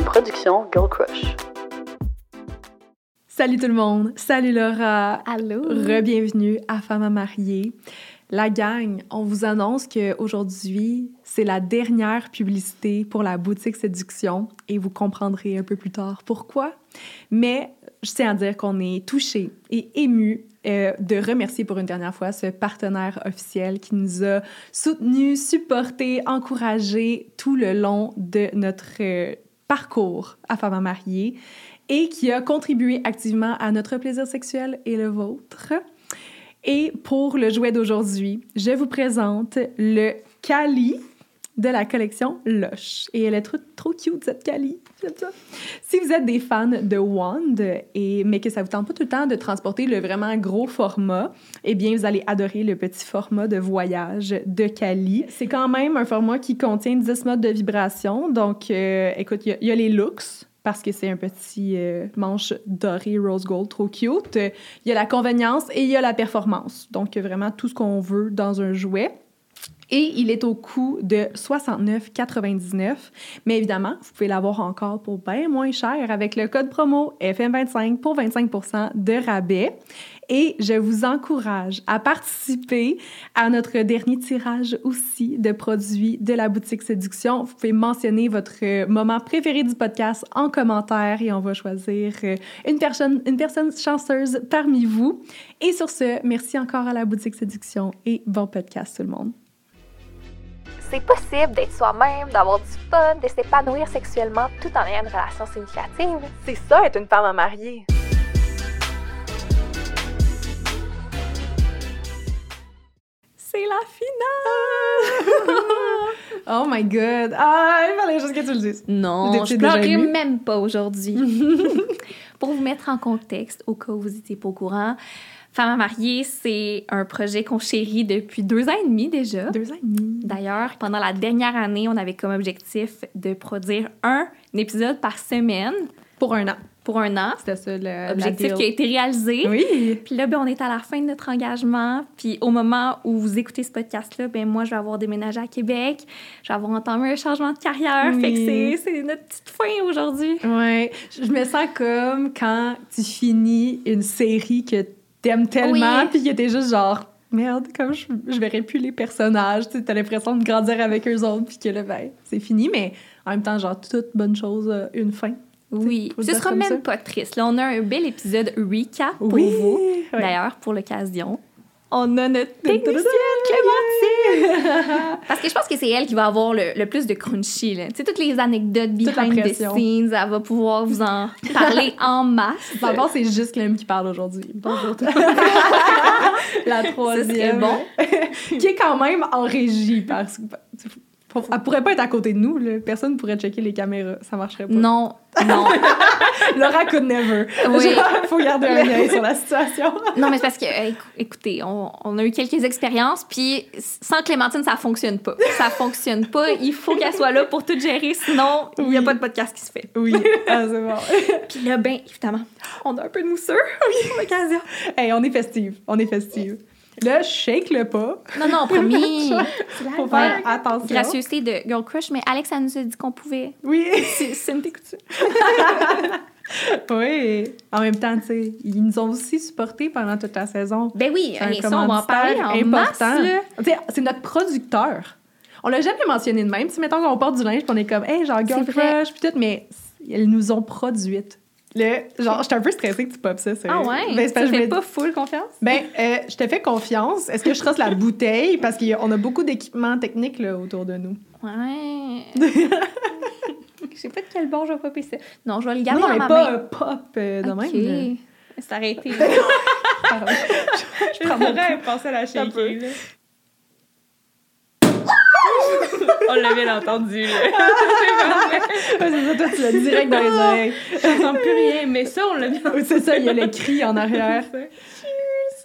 une production Girl Crush. Salut tout le monde, salut Laura. Allô. Re-bienvenue à Femme à marier. La gang, on vous annonce qu'aujourd'hui, c'est la dernière publicité pour la boutique Séduction et vous comprendrez un peu plus tard pourquoi. Mais je tiens à dire qu'on est touché et ému euh, de remercier pour une dernière fois ce partenaire officiel qui nous a soutenus, supportés, encouragés tout le long de notre euh, parcours à Femme marier et qui a contribué activement à notre plaisir sexuel et le vôtre. Et pour le jouet d'aujourd'hui, je vous présente le Cali de la collection Lush. Et elle est trop, trop cute, cette Cali. Ça. Si vous êtes des fans de Wand, et, mais que ça vous tente pas tout le temps de transporter le vraiment gros format, eh bien, vous allez adorer le petit format de voyage de Cali. C'est quand même un format qui contient 10 modes de vibration. Donc, euh, écoute, il y, y, a les looks, parce que c'est un petit euh, manche doré rose gold trop cute. Il y a la convenience et il y a la performance. Donc, vraiment tout ce qu'on veut dans un jouet. Et il est au coût de 69,99. Mais évidemment, vous pouvez l'avoir encore pour bien moins cher avec le code promo FM25 pour 25% de rabais. Et je vous encourage à participer à notre dernier tirage aussi de produits de la boutique Séduction. Vous pouvez mentionner votre moment préféré du podcast en commentaire et on va choisir une personne, une personne chanceuse parmi vous. Et sur ce, merci encore à la boutique Séduction et bon podcast tout le monde. C'est possible d'être soi-même, d'avoir du fun, de s'épanouir sexuellement tout en ayant une relation significative. C'est ça, être une femme à marier. c'est la finale! oh my god! Ah, il fallait juste que tu le dises. Non, je pleurerai même pas aujourd'hui. Pour vous mettre en contexte, au cas où vous étiez pas au courant, Femme à marier, c'est un projet qu'on chérit depuis deux ans et demi déjà. Deux ans et demi. D'ailleurs, pendant la dernière année, on avait comme objectif de produire un épisode par semaine. Pour un an. Pour un an. C'était ça le Objectif qui a été réalisé. Oui. Puis là, ben, on est à la fin de notre engagement. Puis au moment où vous écoutez ce podcast-là, ben moi, je vais avoir déménagé à Québec. Je vais avoir entamé un changement de carrière. Oui. Fait que c'est notre petite fin aujourd'hui. Ouais. Je me sens comme quand tu finis une série que t'aimes tellement, Oui. puis que t'es juste genre merde, comme je, je verrai plus les personnages, tu l'impression de grandir avec eux autres, puis que là, ben, c'est fini, mais en même temps, genre, toute bonne chose a une fin. Oui, ce sera même ça. pas triste. Là, on a un bel épisode recap pour Oui. vous. D'ailleurs, pour l'occasion, on a notre technicienne Clémentine. Parce que je pense que c'est elle qui va avoir le, le plus de crunchy. là. Tu sais, toutes les anecdotes behind the scenes, elle va pouvoir vous en parler en masse. D'abord, c'est juste Clem qui parle aujourd'hui. Bonjour. La troisième. bon. qui est quand même en régie parce que. Elle pourrait pas être à côté de nous, là. Personne pourrait checker les caméras. Ça marcherait pas. Non, non. Laura could never. Oui. Genre, faut garder un œil sur la situation. Non, mais c'est parce que, écou- écoutez, on, on a eu quelques expériences, puis sans Clémentine, ça fonctionne pas. Ça fonctionne pas. Il faut qu'elle soit là pour tout gérer, sinon, il n'y a Oui. pas de podcast qui se fait. Oui, ah, c'est bon. Puis là, ben, évidemment, on a un peu de mousseux pour l'occasion. Hey, on est festive. On est festive. Là, shake le pas. Non, non, promis. Faut faire attention. Gracieuseté de Girl Crush, mais Alex, elle nous a dit qu'on pouvait. Oui. C'est une couture. oui. En même temps, tu sais, ils nous ont aussi supportés pendant toute la saison. Ben oui, et ça, on va en parler en important. C'est notre producteur. On l'a jamais mentionné de même. Si mettons qu'on porte du linge, on est comme, hey, genre Girl. Crush, puis tout, mais ils nous ont produites. Le, genre, j'étais un peu stressée que tu popes ça. sérieux. Ah ouais? Ben, je fait me- pas full confiance? Ben, euh, je te fais confiance. Est-ce que je trace la bouteille? Parce qu'on a beaucoup d'équipements techniques là, autour de nous. Ouais. Je sais pas de quel bord je vais popper ça. Non, je vais le garder non, non, dans mais ma pas main. euh, pop euh, de Ok. même. là. C'est arrêté. Pardon. je prends mon pouls. penser à la là. On l'avait entendu, là. Ouais, c'est ça, toi, tu l'as direct dans les oreilles. J'entends plus rien, mais ça, on l'a bien Oui, c'est ça, il y a le cri en arrière.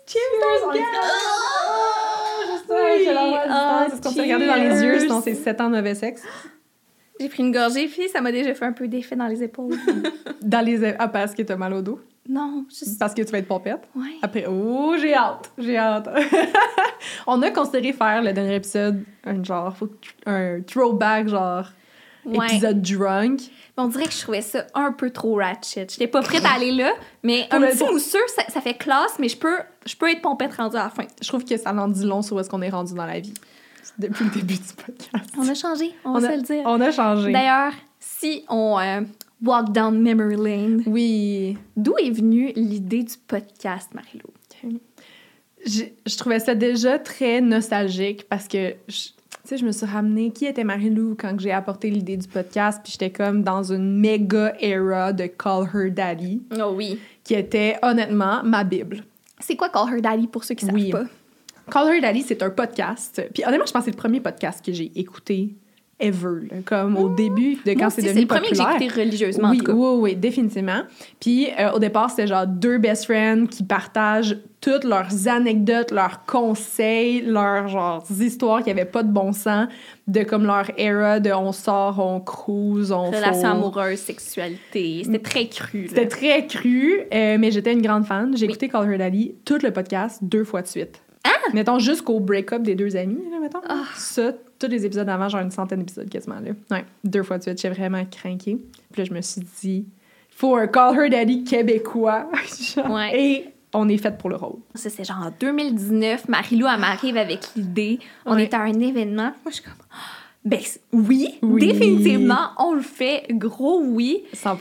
Cheers! Ah, je l'envoie à Ah, distance. Est-ce qu'on s'est regardé dans les yeux, cheers. sinon c'est 7 ans de mauvais sexe? J'ai pris une gorgée, puis ça m'a déjà fait un peu d'effet dans les épaules. Dans les... Ah, parce que t'as mal au dos? Non, juste. Parce que tu vas être pompette? Ouais. Après, oh, j'ai hâte, j'ai hâte. on a considéré faire le dernier épisode un genre, un throwback, genre Ouais. épisode drunk. Mais on dirait que je trouvais ça un peu trop ratchet. J'étais pas prête à aller là, mais un petit mousseux, ça, ça fait classe, mais je peux, je peux être pompette rendue à la fin. Je trouve que ça en dit long sur où est-ce qu'on est rendu dans la vie. Depuis le début du podcast. On a changé, on, va a, se le dire. on a changé. D'ailleurs, si on euh, walk down memory lane, Oui. d'où est venue l'idée du podcast, Marilou? Je, je trouvais ça déjà très nostalgique parce que, tu sais, je me suis ramenée qui était Marie-Lou quand j'ai apporté l'idée du podcast, puis j'étais comme dans une méga era de Call Her Daddy, Oh oui. qui était honnêtement ma Bible. C'est quoi Call Her Daddy pour ceux qui savent Oui. pas? Call Her Daddy, c'est un podcast. Puis honnêtement, je pense que c'est le premier podcast que j'ai écouté ever, là, comme au début de quand c'est devenu c'est le premier que j'ai écouté religieusement, oui, en tout cas. oui, oui, définitivement. Puis euh, au départ, c'était genre deux best friends qui partagent toutes leurs anecdotes, leurs conseils, leurs genre histoires qui avaient pas de bon sens, de comme leur era de on sort, on cruise, on Relation faut- amoureuse, sexualité. C'était très cru. C'était très cru, euh, mais j'étais une grande fan. J'ai Oui. écouté Call Her Daddy, tout le podcast, deux fois de suite. Ah! Mettons jusqu'au break-up des deux amis, là, mettons. Ah. Ça, tous les épisodes avant, genre une centaine d'épisodes quasiment, là. Ouais, deux fois de suite, j'ai vraiment craqué. Puis là, je me suis dit, faut un Call Her Daddy québécois. Genre, Ouais. Et on est fait pour le rôle. Ça, c'est genre en 2019. Marie-Lou, elle m'arrive avec l'idée. On Ouais. est à un événement. Moi, je suis comme... Ben oui, Oui. définitivement, on le fait. Gros oui. 100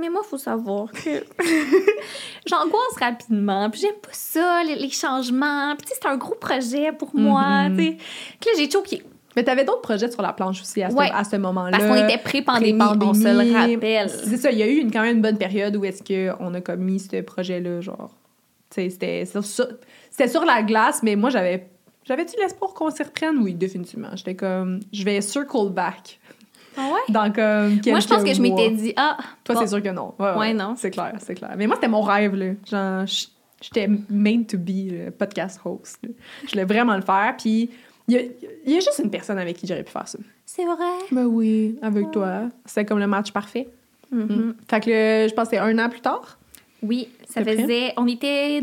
Mais moi, il faut savoir que j'angoisse rapidement. Puis j'aime pas ça, les, les changements. Puis tu sais, c'est un gros projet pour moi. Mhm. tu sais. Puis là, j'ai choqué. Mais t'avais d'autres projets sur la planche aussi à ce, Ouais. ce moment-là? Parce qu'on était pré-pandémie, on se le rappelle. C'est ça, il y a eu une, quand même une bonne période où est-ce qu'on a comme mis ce projet-là, genre. Tu sais, c'était sur, sur- c'était sur la glace, mais moi, j'avais. J'avais-tu l'espoir qu'on s'y reprenne? Oui, définitivement. J'étais comme. Je vais circle back. Ah ouais? Dans comme. Moi, je pense que je m'étais dit, ah, Toi, bon. c'est sûr que non. Ouais, Ouais, non. C'est clair, c'est clair. Mais moi, c'était mon rêve, là. Genre, j'étais made to be le podcast host. là. Je voulais vraiment le faire. Puis, il y a, il y a juste une personne avec qui j'aurais pu faire ça. c'est vrai? Ben oui, avec toi. C'est comme le match parfait. Mhm. Fait que le- je pense que c'est un an plus tard. Oui, ça faisait. On était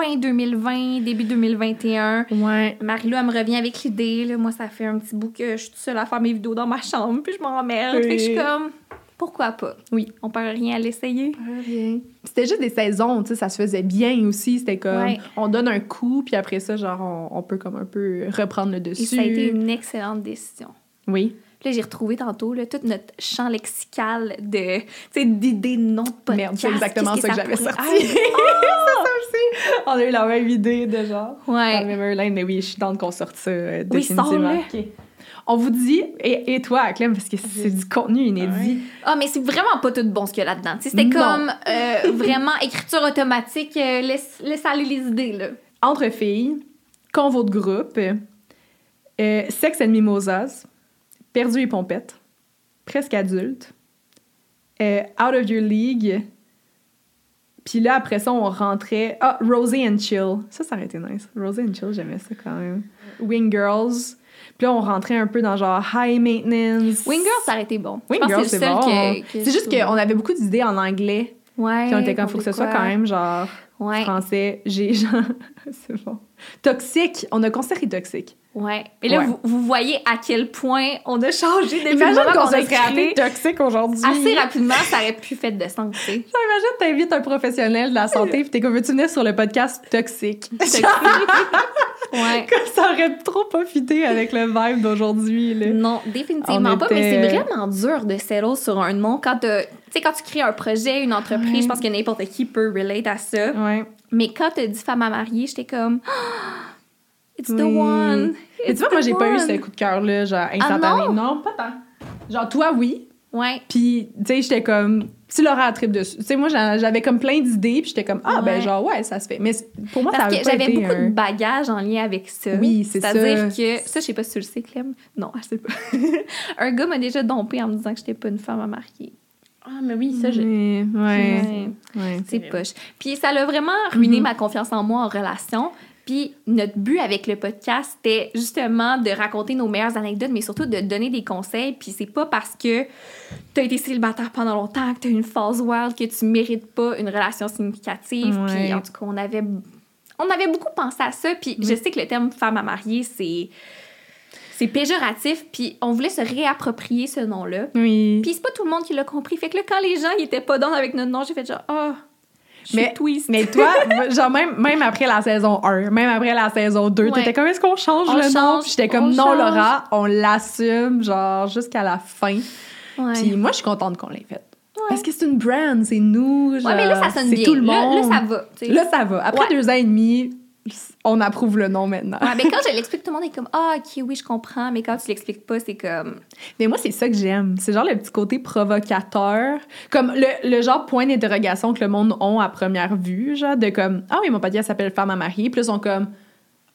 fin 2020, début 2021. Ouais. Marie-Lou, elle me revient avec l'idée. Moi, ça fait un petit bout que je suis toute seule à faire mes vidéos dans ma chambre, puis je m'emmerde. Oui. Fait que je suis comme, pourquoi pas? Oui. On perd rien à l'essayer. C'était juste des saisons, tu sais, ça se faisait bien aussi. C'était comme, Ouais. on donne un coup, puis après ça, genre, on, on peut comme un peu reprendre le Et dessus. ça a été une excellente décision. Oui. Là, j'ai retrouvé tantôt là, tout notre champ lexical de, d'idées de noms de podcast. Merde, c'est exactement Qu'est-ce ça que j'avais pourrait sorti. c'est ça aussi. On a eu la même idée de genre. Dans le Ouais. Memory Lane, mais oui, je suis dans qu'on sorte ça euh, Oui, définitivement. On vous dit, et, et toi, Clem, parce que c'est du contenu inédit. Ah, mais c'est vraiment pas tout bon ce qu'il y a là-dedans. C'était Non. comme euh, vraiment écriture automatique. euh, laisse, laisse aller les idées, là. Entre filles, convo de groupe, euh, sexe and mimosas, perdu et pompette, presque adulte, euh, out of your league. Puis là, après ça, on rentrait. Ah, Rosie and Chill. Ça, ça aurait été nice. Rosie and Chill, j'aimais ça quand même. Wing Girls. Puis là, on rentrait un peu dans genre high maintenance. Wing Girl, ça aurait été bon. Wing Girls, c'est bon. que- que C'est juste qu'on avait beaucoup d'idées en anglais. Ouais. Puis on était comme, faut que ce soit quand même genre Ouais. français. J'ai genre. c'est bon. Toxique. On a considéré toxique. Ouais. Et là, Ouais. vous, vous voyez à quel point on a changé depuis le Imagine qu'on qu'on se a serait toxique aujourd'hui. Assez rapidement, ça aurait pu faire de sens, tu sais. Genre, imagine, t'invites un professionnel de la santé, puis t'es comme, veux-tu venir sur le podcast toxique? Ouais. ça aurait trop pas fité avec le vibe d'aujourd'hui, là. Non, définitivement On pas, mais c'est vraiment dur de settle sur un nom quand t'as- tu sais quand tu crées un projet, une entreprise, Ouais. je pense que n'importe qui peut relate à ça. Ouais. Mais quand t'as dit femme à marier, j'étais comme Ah, It's the Oui. one. Mais tu vois, moi, j'ai pas eu ce coup de cœur-là, genre, instantané. Ah non? pas tant. Genre, toi, oui. Ouais. Puis, tu sais, j'étais comme, si Laura a trip dessus. Tu sais, moi, j'avais comme plein d'idées, puis j'étais comme, ah, ben, genre, ouais, ça se fait. Mais pour moi, Parce ça que j'avais beaucoup un- de bagages en lien avec ça. Oui, c'est ça. C'est-à-dire que, ça, je sais pas si tu le sais, Clem. Non, je sais pas. un gars m'a déjà dompé en me disant que j'étais pas une femme à marier. Ah, mais oui, ça, je. Ouais, ouais, Ouais. ouais. C'est poche. Puis ça l'a vraiment ruiné Mhm. ma confiance en moi en relation. Puis notre but avec le podcast, c'était justement de raconter nos meilleures anecdotes, mais surtout de donner des conseils. Puis c'est pas parce que tu as été célibataire pendant longtemps, que tu as une phase wild, que tu mérites pas une relation significative. Ouais. Puis en tout cas, on avait, on avait beaucoup pensé à ça. Puis je sais que le terme femme à marier, c'est. c'est péjoratif, puis on voulait se réapproprier ce nom-là. Oui. Puis c'est pas tout le monde qui l'a compris. Fait que là, quand les gens ils étaient pas dans avec notre nom, j'ai fait genre, ah, je Mais- twist. Mais toi, genre même, même après la saison 1, même après la saison 2, Ouais. t'étais comme est-ce qu'on change On le nom? change, Puis j'étais comme on non change. Laura, on l'assume genre jusqu'à la fin. Ouais. Puis moi je suis contente qu'on l'ait fait. Parce que c'est une brand, c'est nous, genre, Ouais, mais là, ça sonne bien. tout le monde. Là, ça va. Là, ça va. Après deux ans et demi, on approuve le nom maintenant. Ouais, mais quand je l'explique, tout le monde est comme Ah, ok, oui, je comprends. Mais quand tu l'expliques pas, c'est comme. Mais moi, c'est ça que j'aime. C'est genre le petit côté provocateur. Comme le, le genre point d'interrogation que le monde a à première vue. Genre de comme, ah oui, mon podcast s'appelle Femme à marier. Puis là, ils sont comme,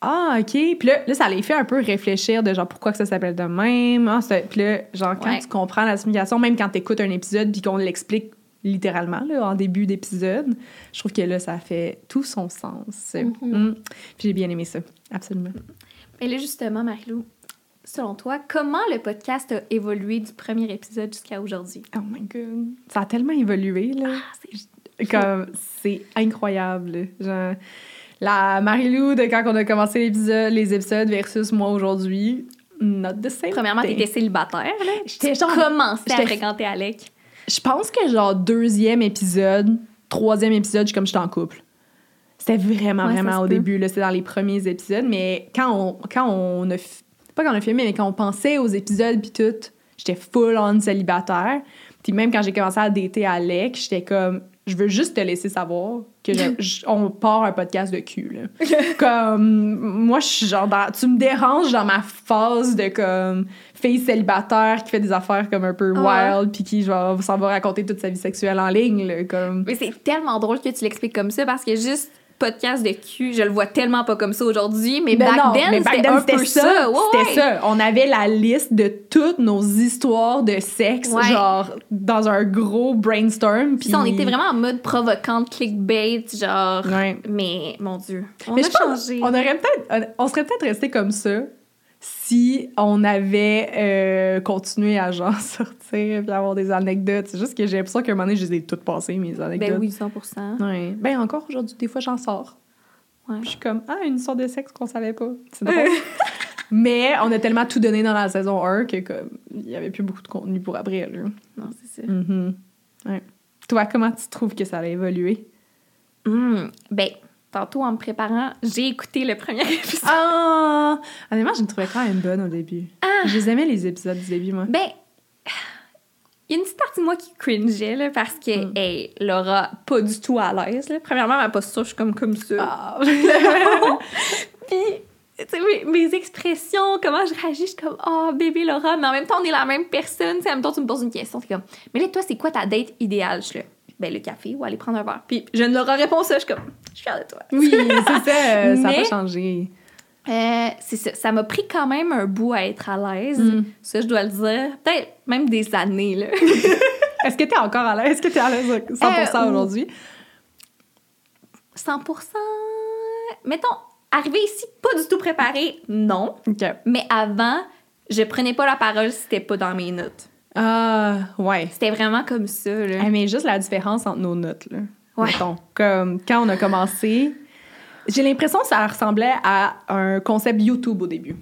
ah, OK. Puis là, là, ça les fait un peu réfléchir de genre pourquoi que ça s'appelle de même? Ah, puis là, genre, quand Ouais. tu comprends la signification, même quand tu écoutes un épisode puis qu'on l'explique littéralement là, en début d'épisode, je trouve que là, ça fait tout son sens. Mhm. Mm. Puis j'ai bien aimé ça. Absolument. Mais là, justement, Marilou, selon toi, comment le podcast a évolué du premier épisode jusqu'à aujourd'hui? Oh my God. Ça a tellement évolué, là. Ah, c'est incroyable. Genre, la Marie-Lou de quand on a commencé les épisodes versus moi aujourd'hui, not the same. Premièrement, t'étais célibataire, là. J'étais genre. Commencé à fréquenter Alec. Je pense que, genre, deuxième épisode, troisième épisode, je suis comme j'étais en couple. C'était vraiment, Ouais, vraiment au peut. début, là. C'était dans les premiers épisodes. Mais quand on, quand on a. Pas quand on a filmé, mais quand on pensait aux épisodes puis tout, j'étais full on célibataire. Puis même quand j'ai commencé à dater Alec, j'étais comme. Je veux juste te laisser savoir que je- je- on part un podcast de cul, là. comme. Moi, je suis genre. dans- tu me déranges dans ma phase de comme. Fille célibataire qui fait des affaires comme un peu Ah. wild, puis qui, genre, s'en va raconter toute sa vie sexuelle en ligne, là. Comme. Mais c'est tellement drôle que tu l'expliques comme ça parce que juste podcast de cul, je le vois tellement pas comme ça aujourd'hui, mais Ben back non, then, mais back c'était then, ça. ça. Ouais, c'était ouais. ça. On avait la liste de toutes nos histoires de sexe, Ouais. genre, dans un gros brainstorm. Puis on était vraiment en mode provocante, clickbait, genre. Ouais. Mais mon Dieu, on Mais a pense- changé. On aurait peut-être, on serait peut-être resté comme ça si on avait euh, continué à genre sortir puis avoir des anecdotes. C'est juste que j'ai l'impression qu'à un moment donné, je les ai toutes passées, mes anecdotes. Ben oui, 100 Ouais. Ben encore aujourd'hui, des fois, j'en sors. Ouais. Je suis comme, ah, une sorte de sexe qu'on savait pas. C'est drôle. Mais on a tellement tout donné dans la saison 1 que comme il y avait plus beaucoup de contenu pour après. Là. Non, c'est ça. Mhm. Ouais. Toi, comment tu trouves que ça a évolué? Hum, Ben, tantôt en me préparant, j'ai écouté le premier épisode. Ah! Honnêtement, je me trouvais quand même bonne au début. Ah! Je les aimais les épisodes du début, moi. Ben, il y a une petite partie de moi qui cringeait, là, parce que, Mm. hey, Laura, pas du tout à l'aise, là. Premièrement, ma posture, je suis comme, comme ça. Ah! Puis, tu sais, mes, mes expressions, comment je réagis, je suis comme, oh, bébé Laura, mais en même temps, on est la même personne. Tu sais, en même temps, tu me poses une question, t'es comme, mais là, toi, c'est quoi ta date idéale? Je suis là, ben, le café ou aller prendre un verre. Puis, je ne leur réponds ça, je suis comme, je suis fière de toi. oui, c'est ça. euh, Ça n'a pas changé. Euh, c'est ça. Ça m'a pris quand même un bout à être à l'aise. Mm. Ça, je dois le dire. Peut-être même des années, là. Est-ce que tu es encore à l'aise? Est-ce que tu es à l'aise à 100% Euh, aujourd'hui? 100% Mettons, arriver ici pas du tout préparé, non. Mais avant, je prenais pas la parole si c'était pas dans mes notes. Ah, ouais. C'était vraiment comme ça, là. Mais juste la différence entre nos notes, là. Ouais. Mettons, comme quand on a commencé, j'ai l'impression que ça ressemblait à un concept YouTube au début.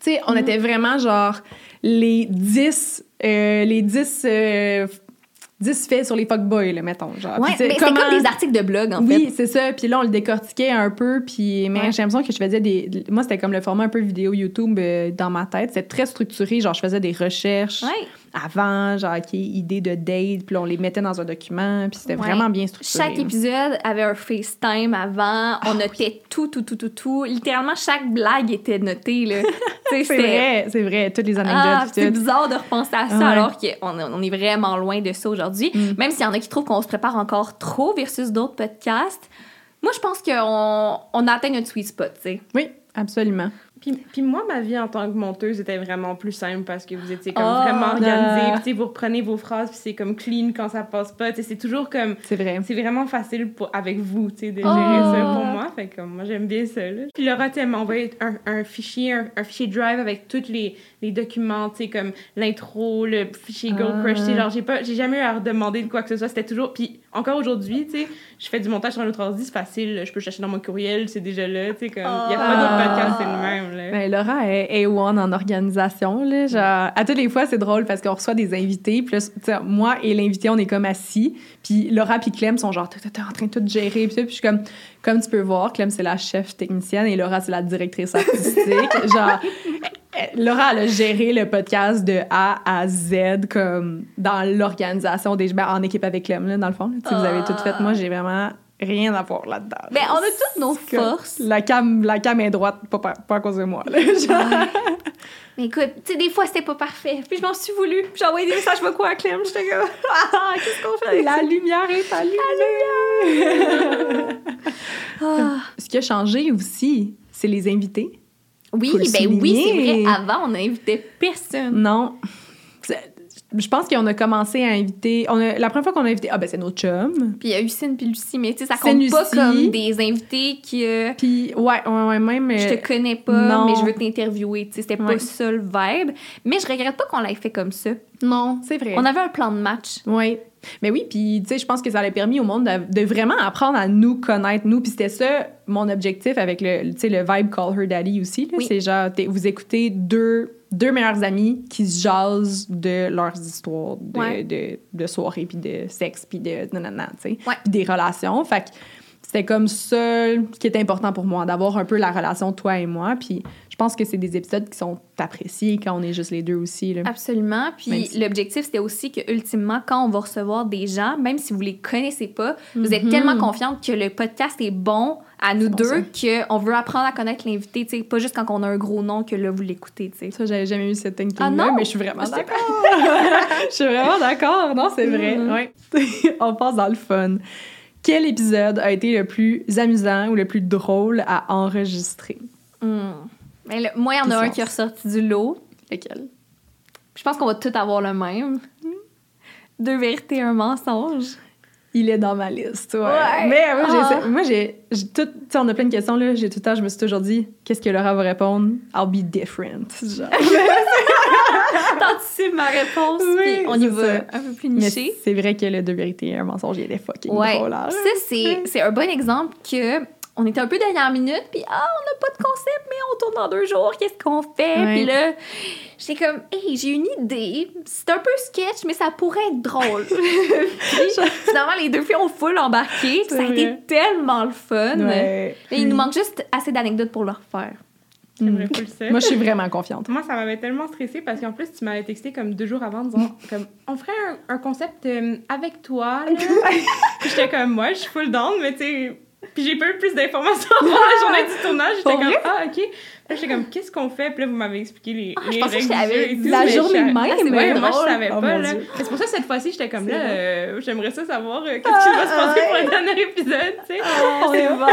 Tu sais, on était vraiment genre les 10, euh, les 10, euh, 10 faits sur les fuckboys, là, mettons. Genre. Ouais, mais c'est comme des articles de blog, en oui, fait. c'est ça. Puis là, on le décortiquait un peu. Puis, mais Ouais. j'ai l'impression que je faisais des. Moi, c'était comme le format un peu vidéo YouTube euh, dans ma tête. C'était très structuré. Genre, je faisais des recherches Ouais. Avant, genre, OK, idées de date. Puis on les mettait dans un document. Puis c'était Ouais. vraiment bien structuré. Chaque épisode avait un FaceTime avant. On notait tout, tout, tout, tout, tout. Littéralement, chaque blague était notée, là. C'est vrai, c'est vrai. Toutes les anecdotes. Ah, c'est bizarre de repenser à ça Ouais. alors qu'on on est vraiment loin de ça aujourd'hui. Mm. Même s'il y en a qui trouvent qu'on se prépare encore trop versus d'autres podcasts. Moi, je pense qu'on on atteint notre sweet spot, tu sais. Oui, absolument. Puis, puis moi, ma vie en tant que monteuse était vraiment plus simple parce que vous étiez comme Ah, vraiment organisée. Puis, tu sais, vous reprenez vos phrases, puis c'est comme clean quand ça passe pas. C'est toujours comme... C'est vrai. C'est vraiment facile pour, avec vous, tu sais, de gérer Oh. ça pour moi. Fait comme, moi, j'aime bien ça, là. Puis Laura, tu m'a envoyé un, un fichier, un, un fichier Drive avec tous les, les documents, tu sais, comme l'intro, le fichier Girl Ah. Crush, tu sais, genre, j'ai pas, j'ai jamais eu à redemander de quoi que ce soit. C'était toujours... Puis encore aujourd'hui, tu sais, je fais du montage sur un autre ordi, c'est facile. Je peux chercher dans mon courriel, c'est déjà là, tu sais, comme... Il y a pas Ah. d'autres podcasts, c'est le même, là. Ben, Laura est A1 en organisation. Là, genre, à toutes les fois, c'est drôle parce qu'on reçoit des invités. Puis là, tu sais, moi et l'invité, on est comme assis. Puis Laura et Clem sont genre, t'es en train de tout gérer. Puis. Puis je suis comme, comme tu peux voir, Clem, c'est la chef technicienne et Laura, c'est la directrice artistique. genre, Laura, elle a géré le podcast de A à Z, comme dans l'organisation des. Ben, en équipe avec Clem, là, dans le fond. Vous avez tout fait. Moi, j'ai vraiment rien à voir là-dedans. Ben, on a toutes nos forces. La cam, la cam est droite, pas, pas, à cause de moi. là. Mais écoute, tu sais, des fois, c'était pas parfait. Puis je m'en suis voulu. J'ai envoyé des messages quoi à Clem. J'étais comme, ah, qu'est-ce qu'on fait avec la ça? lumière est allumée. Ah. Ce qui a changé aussi, c'est les invités. Oui, ben oui, c'est vrai. Avant, on n'invitait personne. Non. Je pense qu'on a commencé à inviter. On a, la première fois qu'on a invité, ah ben c'est nos chums. Puis il y a Lucine puis Lucie, mais tu sais, ça compte pas Lucie. comme des invités qui. euh, Puis ouais, ouais, ouais, même. je euh, te connais pas, non. mais je veux t'interviewer. Tu sais, c'était Ouais. pas ça le vibe. Mais je regrette pas qu'on l'ait fait comme ça. Non, c'est vrai. On avait un plan de match. Oui. Mais oui, puis tu sais, je pense que ça a permis au monde de, de vraiment apprendre à nous connaître, nous. Puis c'était ça, mon objectif avec le, le vibe Call Her Daddy aussi. Oui. C'est genre, vous écoutez deux, deux meilleurs amis qui se jasent de leurs histoires de, Ouais. de, de soirée, puis de sexe, puis de nanana, tu sais. Puis des relations. Fait que c'était comme ça qui est important pour moi, d'avoir un peu la relation toi et moi. Puis je pense que c'est des épisodes qui sont appréciés quand on est juste les deux aussi. Là. Absolument. Puis si- l'objectif, c'était aussi que, ultimement, quand on va recevoir des gens, même si vous les connaissez pas, vous êtes Mhm. tellement confiante que le podcast est bon à nous deux qu'on veut apprendre à connaître l'invité. Tu sais, pas juste quand on a un gros nom que là, vous l'écoutez. tu sais. Ça, j'avais jamais eu cette thinking Ah non? mais je suis vraiment Ah, d'accord. je suis vraiment d'accord. Non, c'est vrai. Mhm. Ouais. On passe dans le fun. Quel épisode a été le plus amusant ou le plus drôle à enregistrer? Hmm. Mais là, moi, il y en a un qui est ressorti du lot. Lequel? Je pense qu'on va tous avoir le même. Deux vérités, un mensonge. Il est dans ma liste, ouais. Ouais. Mais moi, j'ai, Ah. moi, j'ai, j'ai tout, tu sais, on a plein de questions, là. J'ai tout le temps, je me suis toujours dit, qu'est-ce que Laura va répondre? I'll be different. Genre. T'anticipes ma réponse, Oui, puis on y va ça. un peu plus Mais niché. c'est vrai que le deux vérités et un mensonge, il est fucking Ouais. drôle. hein. Ça, c'est, c'est un bon exemple que on était un peu dernière minute, puis ah, on n'a pas de concept, mais on tourne dans deux jours, qu'est-ce qu'on fait? Ouais. Puis là, j'étais comme, hey, j'ai une idée. C'est un peu sketch, mais ça pourrait être drôle. puis finalement, les deux filles ont full embarqué, puis ça a été tellement le fun. Ouais. Là, il nous manque juste assez d'anecdotes pour le refaire. Mm. seul. Moi, je suis vraiment confiante. Moi, ça m'avait tellement stressée parce qu'en plus, tu m'avais texté comme deux jours avant en disant comme on ferait un, un concept euh, avec toi. J'étais comme moi, je suis full down, mais tu sais. Puis j'ai pas eu plus d'informations avant la journée du tournage. J'étais comme ah ok. Là, j'étais comme qu'est-ce qu'on fait? Puis là, vous m'avez expliqué les, Ah, je les que règles du jeu tout, la mais journée je- même. Ah, c'est moi, je savais Oh, pas. Là. C'est pour ça, cette fois-ci, j'étais comme là, euh, j'aimerais ça savoir euh, qu'est-ce qui va se passer pour le dernier épisode, tu sais. On est bon.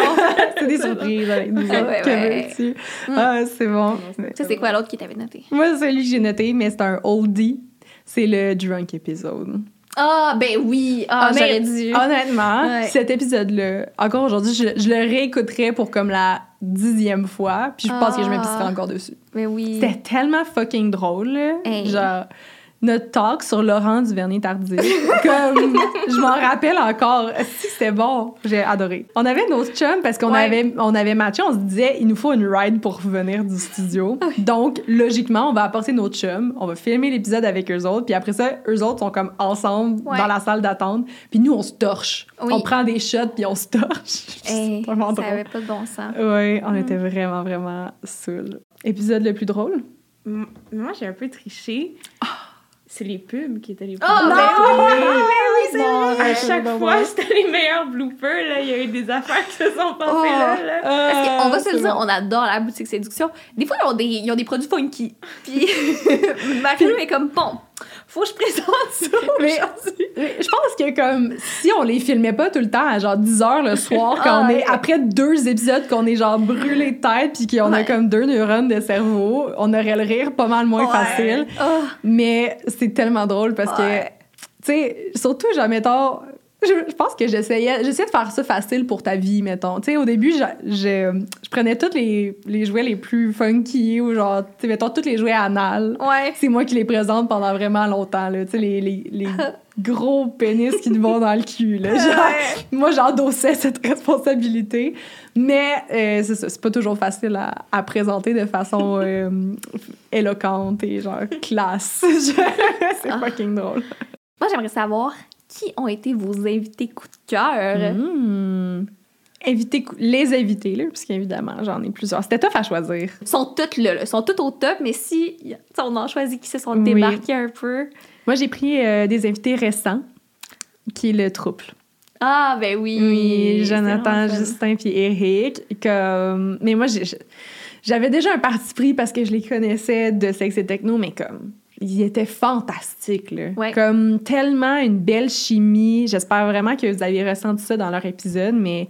c'est des surprises avec nous Ah autres. ouais, Que ouais. veux-tu? Ah, c'est bon. Ça, c'est quoi l'autre qui t'avait noté? Moi, celui que j'ai noté, mais c'est un oldie. C'est le drunk épisode. Ah, ben oui! Ah, Honnête- j'aurais dû. Honnêtement, Ouais. cet épisode-là, encore aujourd'hui, je, je le réécouterais pour comme la dixième fois, puis je pense que je m'épicerais Ah. encore dessus. Mais oui. C'était tellement fucking drôle, là. Hey. Genre, notre talk sur Laurent Duvernay Tardif. comme, je m'en rappelle encore. Si c'était bon, j'ai adoré. On avait nos chums parce qu'on Ouais. avait, on avait matché, on se disait, il nous faut une ride pour revenir du studio. Donc, logiquement, on va apporter nos chums, on va filmer l'épisode avec eux autres, puis après ça, eux autres sont comme ensemble Ouais. dans la salle d'attente, puis nous, on se torche. Oui. On prend des shots, puis on se torche. Hey, ça drôle. avait pas de bon sens. Oui, on Mm. était vraiment, vraiment saouls. Épisode le plus drôle? M- Moi, j'ai un peu triché. C'est les pubs qui étaient les plus Oh, drôles. ben oui! c'est Non, À chaque fois, c'était les meilleurs bloopers. Là. Il y a eu des affaires qui se sont passées Oh. là. là. Parce qu'on va se le dire, on adore la boutique séduction. Des fois, ils ont des, ils ont des produits funky. Puis, Marie-Lou est comme, bon, faut que je présente ça Mais- Je pense que comme si on les filmait pas tout le temps à genre 10 heures le soir quand Ah, on ouais. est après deux épisodes qu'on est genre brûlé de tête puis qu'on a comme deux neurones de cerveau, on aurait le rire pas mal moins Ouais. facile. Oh, Mais c'est tellement drôle parce que tu sais surtout genre mettons Je, je pense que j'essayais, j'essayais de faire ça facile pour ta vie, mettons. Tu sais, au début, je, je, je prenais tous les, les jouets les plus funky ou genre, tu sais, mettons, tous les jouets anal. Ouais. C'est moi qui les présente pendant vraiment longtemps, là. Tu sais, les, les, les gros pénis qui nous vont dans le cul, là. Genre, moi, j'endossais cette responsabilité. Mais euh, c'est ça, c'est pas toujours facile à, à présenter de façon euh, éloquente et genre classe. c'est Ah. fucking drôle. Moi, j'aimerais savoir qui ont été vos invités coup de cœur? Inviter, les invités, là, parce qu'évidemment, j'en ai plusieurs. C'était tough à choisir. Ils sont toutes là, là. Ils sont toutes au top, mais si on en choisit qui se sont Oui. débarqués un peu. Moi, j'ai pris euh, des invités récents, qui est le trouble. Ah, ben oui. Oui, Jonathan. Justin puis Eric. Comme... Mais moi, j'avais déjà un parti pris parce que je les connaissais de sexe et techno, mais comme ils étaient fantastiques, là. Ouais. Comme tellement une belle chimie. J'espère vraiment que vous avez ressenti ça dans leur épisode, mais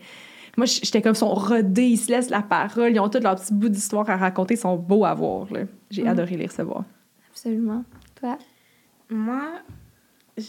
moi, j'étais comme, ils sont rodés, ils se laissent la parole, ils ont tous leurs petits bouts d'histoire à raconter, ils sont beaux à voir, là. J'ai Mm. adoré les recevoir. Absolument. Toi? Moi,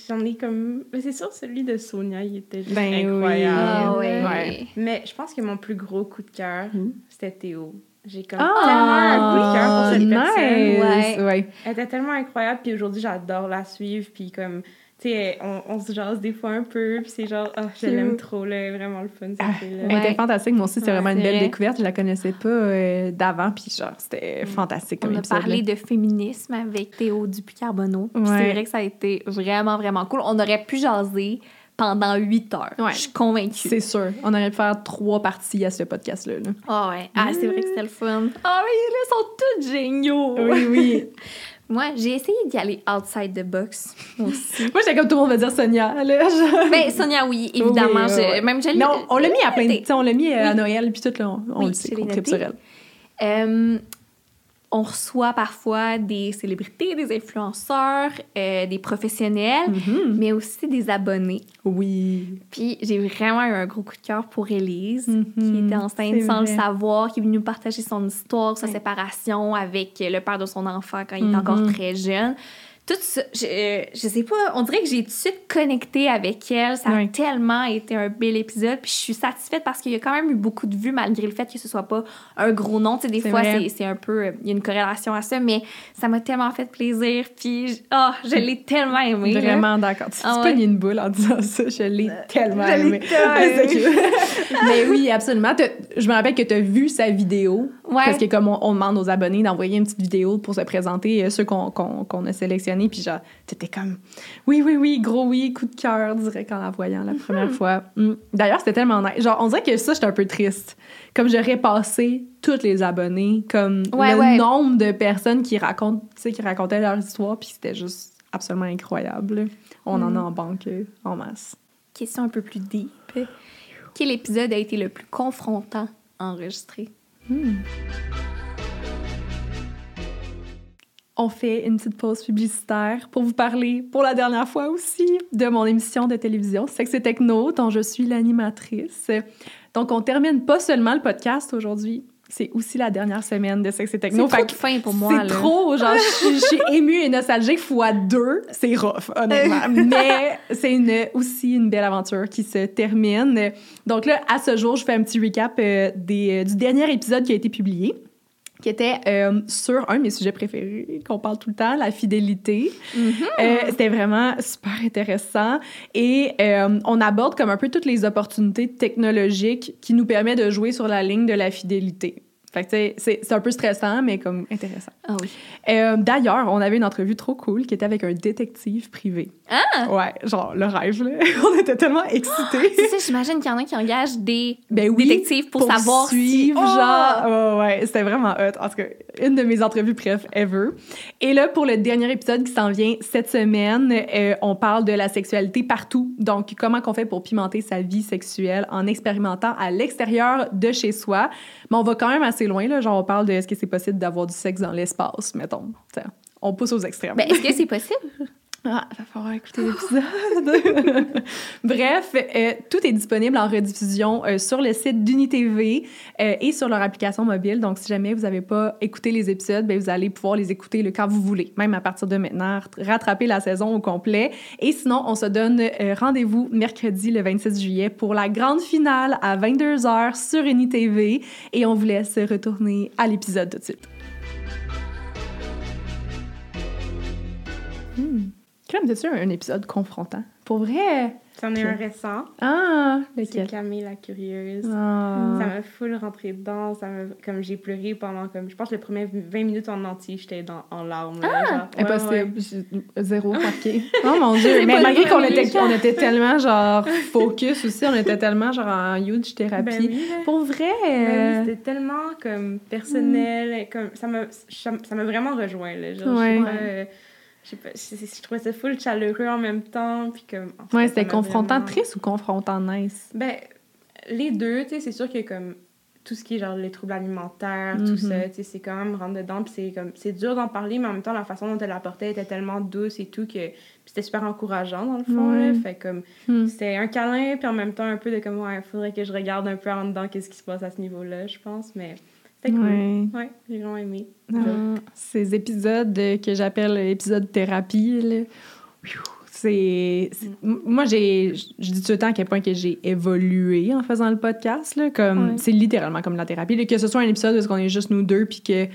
j'en ai comme. Mais c'est sûr, celui de Sonia, il était juste Ben oui. incroyable. Ah, ouais. ouais. Mais je pense que mon plus gros coup de cœur, Mhm. c'était Théo. J'ai comme Ah, tellement un coup de cœur pour cette personne. nice! Ouais. Ouais. Elle était tellement incroyable, puis aujourd'hui, j'adore la suivre, puis comme, tu sais, on, on se jase des fois un peu, puis c'est genre, ah, je l'aime trop, là, elle est vraiment le fun, cette Ah, fille-là. Elle Ouais. était fantastique. Moi aussi, c'est Ouais, vraiment une belle vrai. découverte. Je la connaissais pas euh, d'avant, puis genre, c'était fantastique comme On a épisode, parlé là. de féminisme avec Théo Dupuis-Carbonneau. Puis Ouais. C'est vrai que ça a été vraiment, vraiment cool. On aurait pu jaser pendant huit heures. Ouais. Je suis convaincue. C'est sûr. On aurait pu faire trois parties à ce podcast-là. là. Ah ouais. Ah, c'est vrai que c'était le fun. Ah oui, ils sont tous géniaux. Oui, oui. Moi, j'ai essayé d'y aller outside the box aussi. Moi, j'étais comme tout le monde va dire Sonia. Là, ben, Sonia, oui, évidemment. Oui, ouais. Même je Mais on, on l'a mis à plein de... On l'a mis euh, à Oui. Noël, puis tout, là, on, on Oui, le sait, on sur elle. Euh, on reçoit parfois des célébrités, des influenceurs, euh, des professionnels, Mhm. mais aussi des abonnés. Oui. Puis j'ai vraiment eu un gros coup de cœur pour Élise, Mhm. qui était enceinte sans le savoir, qui est venue nous partager son histoire, sa Ouais. séparation avec le père de son enfant quand il Mhm. était encore très jeune. Tout ça, je, euh, je sais pas, on dirait que j'ai tout de suite connecté avec elle. Ça a tellement été un bel épisode. Puis je suis satisfaite parce qu'il y a quand même eu beaucoup de vues malgré le fait que ce soit pas un gros nom. Tu sais, des fois, c'est c'est un peu. euh, Il y a une corrélation à ça, mais ça m'a tellement fait plaisir. Puis, ah, je l'ai tellement aimé. Vraiment d'accord. Tu Ah ouais. une boule en disant ça. Je l'ai tellement aimé. tellement aimé. Mais oui, absolument. Je me rappelle que tu as vu sa vidéo. Ouais. Parce que comme on, on demande aux abonnés d'envoyer une petite vidéo pour se présenter, euh, ceux qu'on a sélectionnés, puis genre, t'étais comme, oui, oui, oui, gros oui, coup de cœur, direct en la voyant la première fois. Mm. D'ailleurs, c'était tellement nice. Genre, on dirait que ça, j'étais un peu triste. Comme j'aurais passé tous les abonnés, comme Ouais, le ouais. nombre de personnes qui racontent, tu sais, qui racontaient leur histoire, puis c'était juste absolument incroyable. On en Mm. a en banque euh, en masse. question un peu plus deep. Quel épisode a été le plus confrontant enregistré? On fait une petite pause publicitaire pour vous parler pour la dernière fois aussi de mon émission de télévision Sexe et Techno, dont je suis l'animatrice. Donc, on termine pas seulement le podcast aujourd'hui, c'est aussi la dernière semaine de Sexe et C'est Techno. trop de que fin pour moi. C'est trop, genre, je suis- émue et nostalgique fois deux. C'est rough, honnêtement. Mais c'est une, aussi une belle aventure qui se termine. Donc là, à ce jour, je fais un petit recap euh, des, du dernier épisode qui a été publié qui était euh, sur un de mes sujets préférés, qu'on parle tout le temps, la fidélité. Mhm. Euh, C'était vraiment super intéressant. Et euh, on aborde comme un peu toutes les opportunités technologiques qui nous permettent de jouer sur la ligne de la fidélité. Fait que, tu c'est c'est un peu stressant, mais comme intéressant. Ah oui. Euh, D'ailleurs, on avait une entrevue trop cool qui était avec un détective privé. Ah! Ouais, genre le rêve, là. on était tellement excités. C'est ça, j'imagine qu'il y en a qui engagent des Ben oui, détectives pour, savoir suivre, si... Oh! genre. Ouais, ouais, c'était vraiment hot. En tout cas, une de mes entrevues, bref, ever. Et là, pour le dernier épisode qui s'en vient cette semaine, euh, on parle de la sexualité partout. Donc, comment qu'on fait pour pimenter sa vie sexuelle en expérimentant à l'extérieur de chez soi? Mais on va quand même assez loin, là. Genre, on parle de est-ce que c'est possible d'avoir du sexe dans l'espace, mettons. T'sais, on pousse aux extrêmes. Ben, est-ce que c'est possible? Ah, va falloir écouter l'épisode. Bref, euh, tout est disponible en rediffusion euh, sur le site d'UniTV euh, et sur leur application mobile. Donc, si jamais vous n'avez pas écouté les épisodes, ben, vous allez pouvoir les écouter le quand vous voulez, même à partir de maintenant, rattraper la saison au complet. Et sinon, on se donne euh, rendez-vous mercredi le 26 juillet pour la grande finale à 22h sur UniTV. Et on vous laisse retourner à l'épisode tout de suite. Crème, t'as-tu un, un épisode confrontant? Pour vrai? C'en est un récent. Ah, C'est lequel? Camille la curieuse. Ah. Ça m'a full rentré dedans. Ça comme j'ai pleuré pendant, comme, je pense, les premières 20 minutes en entier, j'étais dans, en larmes. là, genre. Ouais. Impossible. Zéro marqué. Oh mon dieu. C'est Mais malgré qu'on était, on était tellement genre focus aussi, on était tellement genre en huge thérapie. Ben oui. Pour vrai. Ben oui, euh, c'était tellement comme personnel, et comme ça m'a ça ça vraiment rejoint là, genre, Ouais. Je sais pas, je trouvais ça full chaleureux en même temps puis comme en ouais, c'était confrontant vraiment- triste ou confrontant nice? Ben les deux, tu sais, c'est sûr que comme tout ce qui est genre les troubles alimentaires, Mhm. tout ça, tu sais, c'est quand même rentre dedans puis c'est comme c'est dur d'en parler mais en même temps la façon dont elle l'apportait était tellement douce et tout que c'était super encourageant dans le fond Ouais. là, fait comme Hmm. c'était un câlin, puis en même temps un peu de comme, ouais, faudrait que je regarde un peu en dedans qu'est-ce qui se passe à ce niveau-là, je pense. Mais cool. Ouais. Ouais, j'ai vraiment aimé. Ah, ces épisodes que j'appelle épisodes thérapie, là, c'est... Mm. Moi, j'ai... Je dis tout le temps à quel point que j'ai évolué en faisant le podcast, là, comme... Ouais. C'est littéralement comme la thérapie, là, que ce soit un épisode où on est juste nous deux, puis que,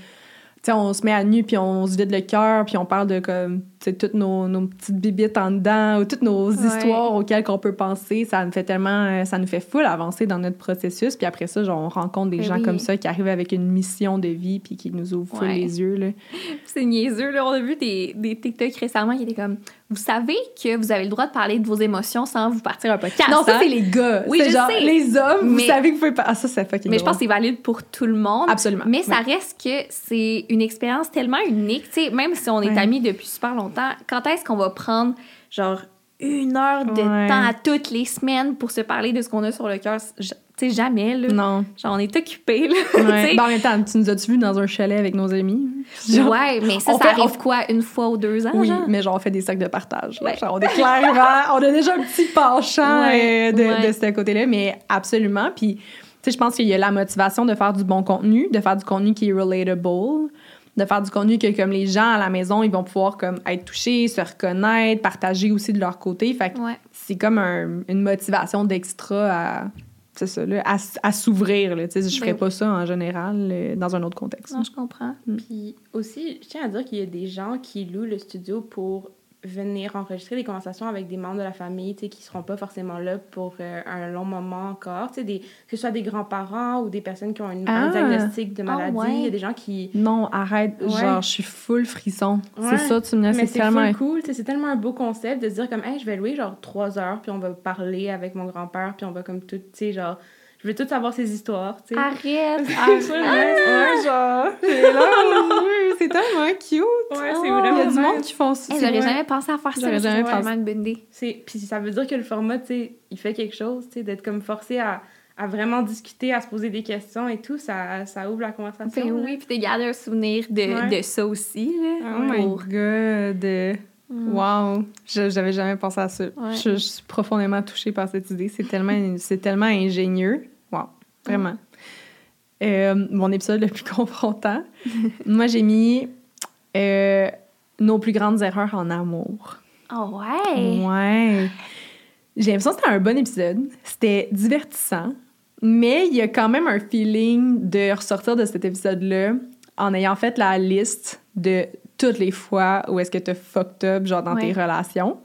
on se met à nu, puis on se vide le cœur, puis on parle de, comme, toutes nos, nos petites bibites en dedans, ou toutes nos Ouais. histoires auxquelles qu'on peut penser, ça nous fait tellement... euh, Ça nous fait full avancer dans notre processus, puis après ça, genre, on rencontre des Ben gens oui. comme ça qui arrivent avec une mission de vie, puis qui nous ouvrent Ouais. les yeux, là. C'est niaiseux, là. On a vu des, des TikTok récemment qui étaient comme Vous savez que vous avez le droit de parler de vos émotions sans vous partir un podcast. Non, ça, hein? c'est les gars. Oui, je genre, sais. les hommes, vous savez que vous pouvez pas. Ah, ça, c'est fucking Mais je pense que c'est valide pour tout le monde. Absolument. Mais ça reste que c'est une expérience tellement unique. Tu sais, même si on est Ouais. amis depuis super longtemps, quand est-ce qu'on va prendre, genre, une heure de Ouais. temps à toutes les semaines pour se parler de ce qu'on a sur le cœur? Tu sais, jamais, là. Non. Genre, on est occupés, là. Ouais. Ben, en même temps, tu nous as-tu vu dans un chalet avec nos amis? Genre, ouais, mais ça, ça fait- arrive on- quoi, une fois ou deux ans, Oui, genre? mais genre, on fait des sacs de partage. Ouais. Genre, on est clairement, on a déjà un petit penchant euh, de, de ce côté-là, mais absolument. Puis, tu sais, je pense qu'il y a la motivation de faire du bon contenu, de faire du contenu qui est relatable, de faire du contenu que, comme les gens à la maison, ils vont pouvoir comme être touchés, se reconnaître, partager aussi de leur côté. Fait que Ouais. c'est comme un- une motivation d'extra à, c'est ça, là, à, à s'ouvrir. Là, Tu sais, je ferais Ben- pas ça en général euh, dans un autre contexte. Non, je comprends. Puis aussi, je tiens à dire qu'il y a des gens qui louent le studio pour venir enregistrer des conversations avec des membres de la famille, tu sais, qui seront pas forcément là pour euh, un long moment encore, tu sais, des- que ce soit des grands-parents ou des personnes qui ont une, un Ah. diagnostic de Ah, maladie. Il y a des gens qui... Non, arrête. Ouais. Genre, je suis full frisson. Ouais. C'est ça, tu me c'est c'est tellement... full cool, c'est tellement un beau concept de se dire comme, hey, je vais louer genre trois heures, puis on va parler avec mon grand-père, puis on va comme tout, tu sais, genre, je veux tout savoir ses histoires, tu sais. Arrête! Ah, ouais, genre, j'ai l'air heureux. c'est tellement cute. Ouais, Oh, c'est Il y a vraiment du monde qui font ça. Hey, J'aurais jamais pensé à faire ça. J'aurais mais jamais c'est pensé. vraiment une bonne idée. C'est puis ça veut dire que le format, tu sais, il fait quelque chose, tu sais, d'être comme forcé à, à vraiment discuter, à se poser des questions et tout, ça, ça ouvre la conversation. Ben là. oui, puis de garder un souvenir de, Ouais. de ça aussi. Là, Oh my pour- god. Mm. Wow. Je- J'avais jamais pensé à ça. Ouais. Je, je suis profondément touchée par cette idée. C'est tellement, c'est tellement ingénieux. Vraiment. Euh, mon épisode le plus confrontant. Moi, j'ai mis euh, nos plus grandes erreurs en amour. Ah ouais! Ouais. J'ai l'impression que c'était un bon épisode. C'était divertissant. Mais il y a quand même un feeling de ressortir de cet épisode-là en ayant fait la liste de toutes les fois où est-ce que t'as fucked up, genre dans Ouais. tes relations.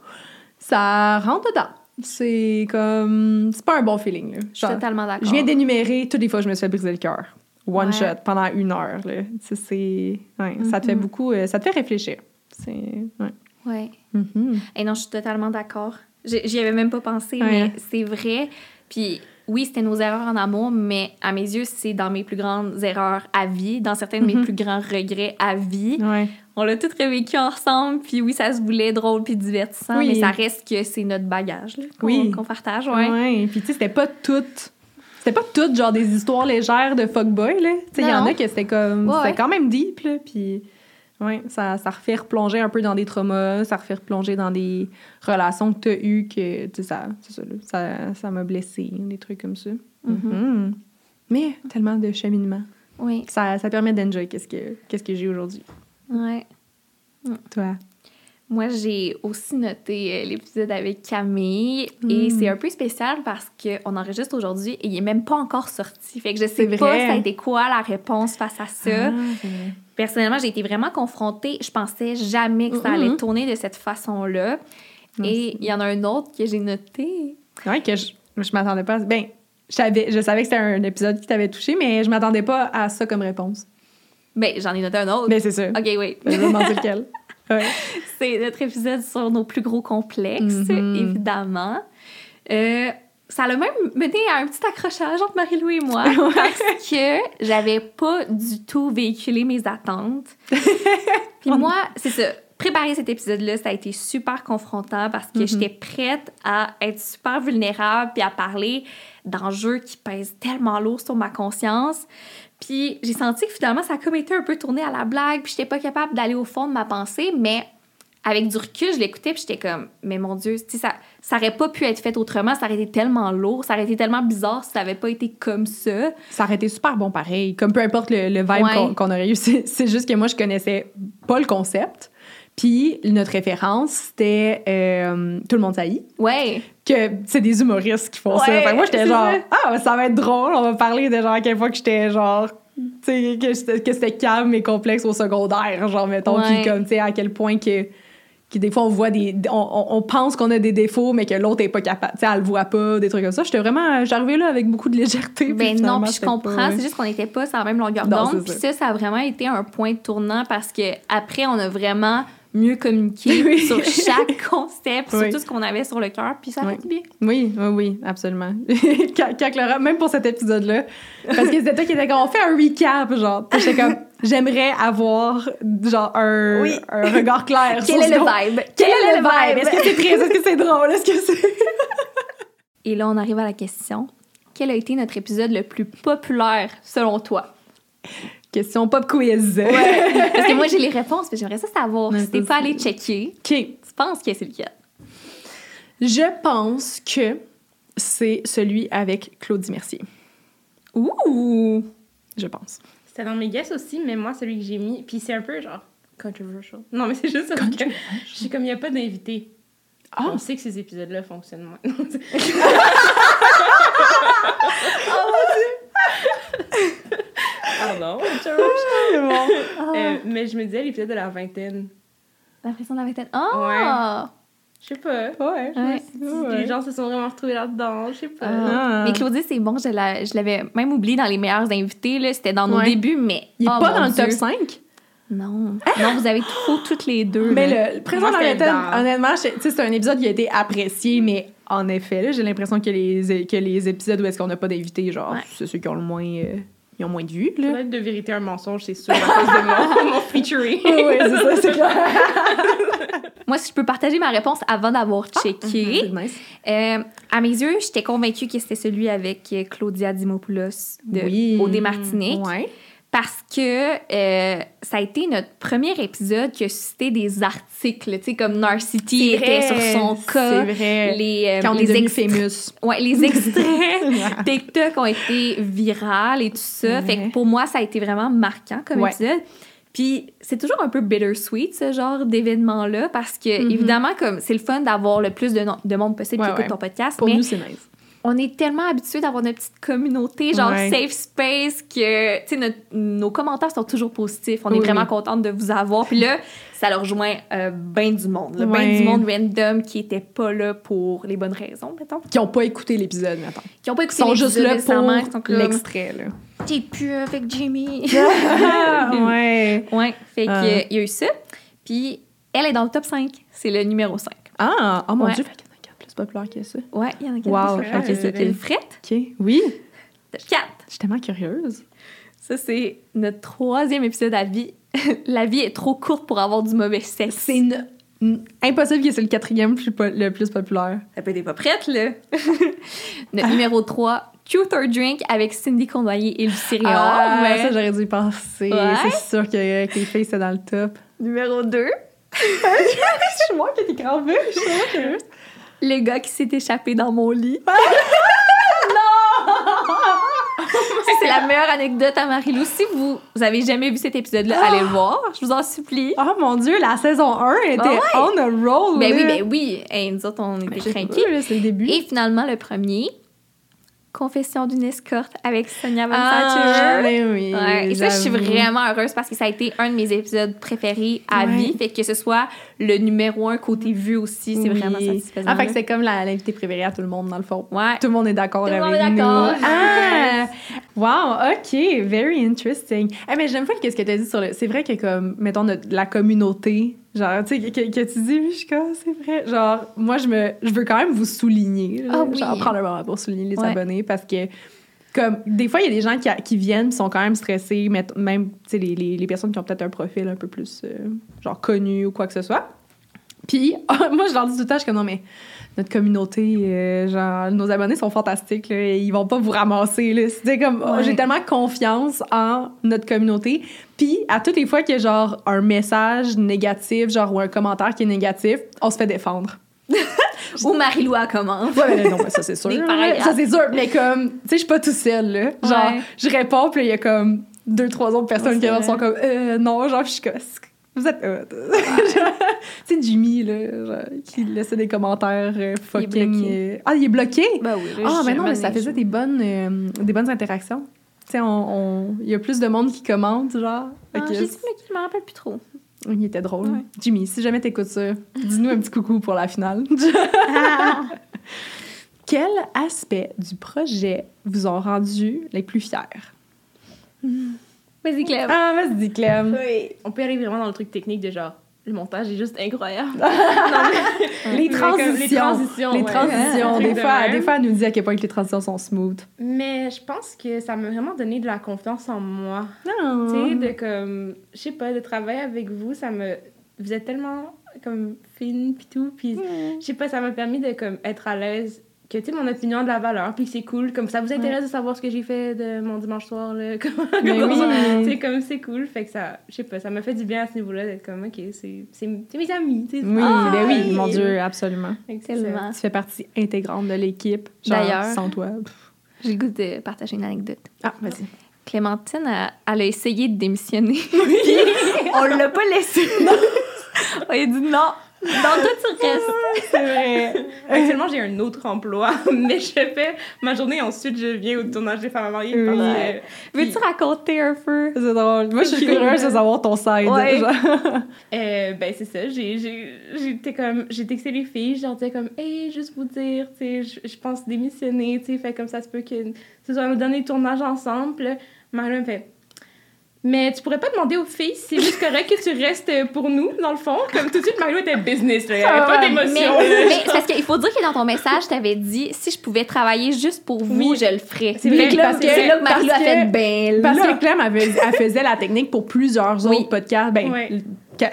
Ça rentre dedans. C'est comme... C'est pas un bon feeling, là. Je suis totalement d'accord. je viens d'énumérer toutes les fois que je me suis fait briser le cœur. One Ouais. shot, pendant une heure, là. C'est... Ça te fait Mhm. beaucoup... euh, ça te fait réfléchir. C'est... Ouais. Ouais. Mhm. Et non, je suis totalement d'accord. J'y avais même pas pensé, mais c'est vrai. Puis oui, c'était nos erreurs en amour, mais à mes yeux, c'est dans mes plus grandes erreurs à vie, dans certains de mes Mhm. plus grands regrets à vie. Ouais. On l'a tout revécu ensemble, puis oui, ça se voulait drôle puis divertissant, Oui. mais ça reste que c'est notre bagage qu'on Oui. qu'on partage, Ouais. ouais. Puis tu sais, c'était pas toutes. C'était pas toutes genre des histoires légères de fuckboy là. Tu sais, il y en a que c'était comme Ouais, c'était ouais. quand même deep là, puis Oui, ça, ça refait replonger un peu dans des traumas, ça refait replonger dans des relations que tu as eues que, tu sais, ça, ça, là, ça, ça m'a blessé, des trucs comme ça. Mhm. Mais tellement de cheminement. Oui, Ça, ça permet d'enjoy qu'est-ce que, qu'est-ce que j'ai aujourd'hui. Ouais. Toi? Moi, j'ai aussi noté euh, l'épisode avec Camille et Mm. c'est un peu spécial parce qu'on enregistre aujourd'hui et il est même pas encore sorti. Fait que je sais pas ça a été quoi la réponse face à ça. Ah. Personnellement, j'ai été vraiment confrontée. Je pensais jamais que ça allait tourner de cette façon-là. Et il y en a un autre que j'ai noté. Ouais, que je, je m'attendais pas. à- Ben, je savais, je savais que c'était un épisode qui t'avait touché, mais je m'attendais pas à ça comme réponse. Ben, j'en ai noté un autre. Mais c'est ça. OK, oui. Je vais demander lequel. Ouais. C'est notre épisode sur nos plus gros complexes, Mhm. évidemment. Euh, ça l'a même mené à un petit accrochage entre Marie-Lou et moi parce que j'avais pas du tout véhiculé mes attentes. Puis moi, c'est ça. Préparer cet épisode-là, ça a été super confrontant parce que Mhm. j'étais prête à être super vulnérable puis à parler d'enjeux qui pèsent tellement lourd sur ma conscience. Puis j'ai senti que finalement, ça a comme été un peu tourné à la blague, puis j'étais pas capable d'aller au fond de ma pensée, mais avec du recul, je l'écoutais, puis j'étais comme, mais mon Dieu, ça, ça aurait pas pu être fait autrement, ça aurait été tellement lourd, ça aurait été tellement bizarre si ça avait pas été comme ça. Ça aurait été super bon pareil. Comme peu importe le, le vibe Ouais. qu'on aurait eu, c'est juste que moi, je connaissais pas le concept. Puis notre référence, c'était euh, Tout le monde saillit. Ouais. Que c'est des humoristes qui font ça. Ouais, Fait que moi, j'étais genre, vrai. ah, ça va être drôle. On va parler de genre à quelle fois que j'étais genre, tu sais, que c'était calme et complexe au secondaire, genre, mettons. Ouais. Puis comme, tu sais, à quel point que. que des fois, on voit des. On, on- pense qu'on a des défauts, mais que l'autre est pas capable. Tu sais, elle le voit pas, des trucs comme ça. J'étais vraiment. J'arrivais là avec beaucoup de légèreté. Ben non, puis je comprends, pas- c'est juste qu'on n'était pas sur la même longueur d'onde. Puis ça, ça a vraiment été un point tournant parce que après, on a vraiment mieux communiqué Oui. sur chaque concept, sur tout ce qu'on avait sur le cœur, puis ça a Oui. fait du bien. Oui, oui, oui, absolument. quand, même pour cet épisode-là, parce que c'était toi qui était comme, on fait un recap, genre. J'étais comme, j'aimerais avoir, genre, un, regard clair Quel sur est ce le vibe? Quel est le vibe? Est-ce que c'est triste? Est-ce que c'est drôle? Est-ce que c'est... Et là, on arrive à la question. Quel a été notre épisode le plus populaire selon toi? Question pop quiz. Parce que moi, j'ai les réponses, mais j'aimerais ça savoir. Ouais, si t'es ça, pas allé checker, OK. tu penses que c'est lequel? Je pense que c'est celui avec Claudie Mercier. Ouh! Je pense. C'était dans mes guesses aussi, mais moi, celui que j'ai mis, puis c'est un peu genre controversial. Non, mais c'est juste parce que je suis comme, il n'y a pas d'invité. Ah! On sait que ces épisodes-là fonctionnent moins. Pardon. Euh, mais je me disais l'épisode de la vingtaine. L'impression de la vingtaine. Ah! Je sais pas. Ouais, Ouais. Les gens se sont vraiment retrouvés là-dedans, je sais pas. Ah. Mais Claudie, c'est bon, je la- je l'avais même oublié dans les meilleurs invités. là. C'était dans nos Ouais. débuts, mais. Il est oh pas dans le top 5? Non. Non, vous avez trop toutes les deux. Mais là. le, présent dans- honnêtement, c'est un épisode qui a été apprécié, mais en effet, là, j'ai l'impression que les, que les épisodes où est-ce qu'on n'a pas d'invités, genre, Ouais. c'est ceux qui ont le moins, euh, ils ont moins de vues, là. de vérité un mensonge, c'est sûr, à cause de mon, mon featuring. oui, c'est ça, c'est clair. Moi, si je peux partager ma réponse avant d'avoir checké. C'est nice. Euh, à mes yeux, j'étais convaincue que c'était celui avec Claudia Dimopoulos de Oui. Odé Martinique. Ouais. Parce que euh, ça a été notre premier épisode qui a suscité des articles, tu sais, comme Narcity était sur son cas. C'est vrai. Les, euh, Quand on les est. Ouais, les extraits TikTok ont été virales et tout ça. Ouais. Fait que pour moi, ça a été vraiment marquant comme Ouais. épisode. Puis c'est toujours un peu bittersweet, ce genre d'événement-là, parce que, Mhm. évidemment, comme c'est le fun d'avoir le plus de, no- de monde possible Ouais, qui écoute ton podcast, Pour mais nous, c'est nice. On est tellement habitués d'avoir notre petite communauté, genre Ouais. safe space, que, tu sais, nos commentaires sont toujours positifs. On Oui, est vraiment contente de vous avoir. Puis là, ça leur rejoint euh, ben du monde, là, ben du monde random qui était pas là pour les bonnes raisons, mettons. Qui n'ont pas écouté l'épisode, maintenant. Qui ont pas Ils écouté sont juste l'épisode là pour l'extrait, là. T'es plus avec Jimmy. ouais. ouais, fait Ah. qu'il y a eu ça. Puis elle est dans le top 5. C'est le numéro 5. Ah, oh mon Ouais. Dieu, quatre plus populaires que ça. Ouais, il y en a quatre. Wow, c'est une frette. OK. Oui. 4. Je suis tellement curieuse. Ça, c'est notre troisième épisode à vie. La vie est trop courte pour avoir du mauvais sexe. C'est une Impossible que c'est le quatrième plus po- le plus populaire. Ça peut être pas prête, là. Notre numéro 3, Truth or Drink avec Cindy Condoyer et Lucie Réard. Ah, mais- ça, j'aurais dû y penser. Ouais. C'est sûr que, que les filles, c'est dans le top. Numéro 2, Je vois que t'es grave je suis curieuse. Le gars qui s'est échappé dans mon lit. Ça, c'est la meilleure anecdote à Marie-Lou. Si vous, vous avez jamais vu cet épisode-là, allez le voir. Je vous en supplie. Oh mon dieu, la saison 1 était Ah ouais. on a roll. Ben oui, ben oui. Hey, nous autres, on était craqués. là, C'est le début. Et finalement, le premier, Confession d'une escorte avec Sonia Van ah, Sacher. ben oui. Ouais, et ça, je suis vraiment heureuse parce que ça a été un de mes épisodes préférés à Ouais. vie. Fait que ce soit le numéro un côté vue aussi, c'est Oui. vraiment satisfaisant. Ah, fait que c'est comme l'invité préférée à tout le monde, dans le fond. Ouais. Tout le monde est d'accord Tout le avec monde est nous. d'accord. Ah! Wow, OK. Very interesting. Eh mais j'aime pas ce que tu as dit sur le... C'est vrai que, comme, mettons, notre- la communauté, genre, tu sais, que, que tu dis, oui, je suis comme, c'est vrai. Genre, moi, je me... Je veux quand même vous souligner. là. Ah oui. Genre, prendre un moment pour souligner les Ouais. abonnés parce que... Comme, des fois, il y a des gens qui, qui viennent sont quand même stressés, mais même, tu sais, les, les, les personnes qui ont peut-être un profil un peu plus, euh, genre, connu ou quoi que ce soit. Puis, moi, je leur dis tout le temps, je suis comme, non, mais notre communauté, euh, genre, nos abonnés sont fantastiques, là, et ils vont pas vous ramasser. C'est comme, oh, Ouais. j'ai tellement confiance en notre communauté. Puis, à toutes les fois qu'il y a, genre, un message négatif, genre, ou un commentaire qui est négatif, on se fait défendre. Ou Marie-Lou à commande. Ouais, mais non, mais ça, c'est sûr. Paragraphes. Ça, c'est sûr. Mais comme, tu sais, je suis pas tout seule, là. Genre, Ouais. je réponds, puis il y a comme deux, trois autres personnes Ouais, qui sont comme, euh, non, genre, je suis comme, vous êtes hot. Sais, Jimmy, là, genre, qui laissait des commentaires euh, fucking. bloqué. euh, Ah, il est bloqué? Ben oui. Ah, mais non, mais ça faisait des bonnes, euh, des bonnes interactions. Tu sais, on- on- il y a plus de monde qui commente, genre. Ah, J'ai dit, mais qui je me rappelle plus trop. il était drôle. Ouais. Jimmy, si jamais t'écoutes ça, dis-nous un petit coucou pour la finale. Quel aspect du projet vous ont rendu les plus fiers? Vas-y, Clem. Ah, vas-y, Clem. Oui. On peut aller vraiment dans le truc technique de genre, le montage est juste incroyable. Les Mais transitions. les transitions, Les ouais. transitions. Truc Des de fois, des fois, elle nous dit à quel point que les transitions sont smooth. Mais je pense que ça m'a vraiment donné de la confiance en moi. Ah. Tu sais, de comme, je sais pas, de travailler avec vous, ça me. Vous êtes tellement comme fine pis tout, pis je sais pas, ça m'a permis de comme être à l'aise, que tu sais, mon opinion a de la valeur, puis que c'est cool, comme ça vous intéresse de savoir ce que j'ai fait de mon dimanche soir, là, comme, Mais comme oui. sais, comme c'est cool, fait que ça, je sais pas, ça m'a fait du bien à ce niveau-là d'être comme, ok, c'est c'est- c'est mes amis, tu sais. Oui, Ah, ben oui, oui. mon Dieu, absolument. C'est. Tellement. Tu fais partie intégrante de l'équipe. Genre, D'ailleurs. Sans toi. J'ai le goût de partager une anecdote. Ah, vas-y. Clémentine, elle, elle a essayé de démissionner. Puis on l'a pas laissé. on lui a dit non. Dans toi, tu restes. C'est vrai. Actuellement, j'ai un autre emploi, mais je fais ma journée, ensuite je viens au tournage des femmes mariées. Oui. Ouais. Veux-tu raconter un peu? C'est drôle. Moi, je suis curieuse de savoir ton side. Ouais. Euh, ben c'est ça, j'ai j'ai- j'étais comme j'ai texté les filles, je leur disais comme hey, juste vous dire, tu sais, je- pense démissionner, tu sais, fait comme ça se peut que ce soit nos derniers tournages ensemble. Marie me fait mais tu pourrais pas demander aux filles si c'est juste correct que tu restes pour nous, dans le fond. Comme tout de suite, Mario était business, là. Il y avait Ah pas. Mais, d'émotion. mais c'est parce qu'il faut dire que dans ton message, tu avais dit si je pouvais travailler juste pour vous, Oui. je le ferais. C'est vrai, que là, parce que- c'est là que Marie a fait ben Parce que Clem, elle, faisait- elle faisait la technique pour plusieurs Oui. autres podcasts. Ben,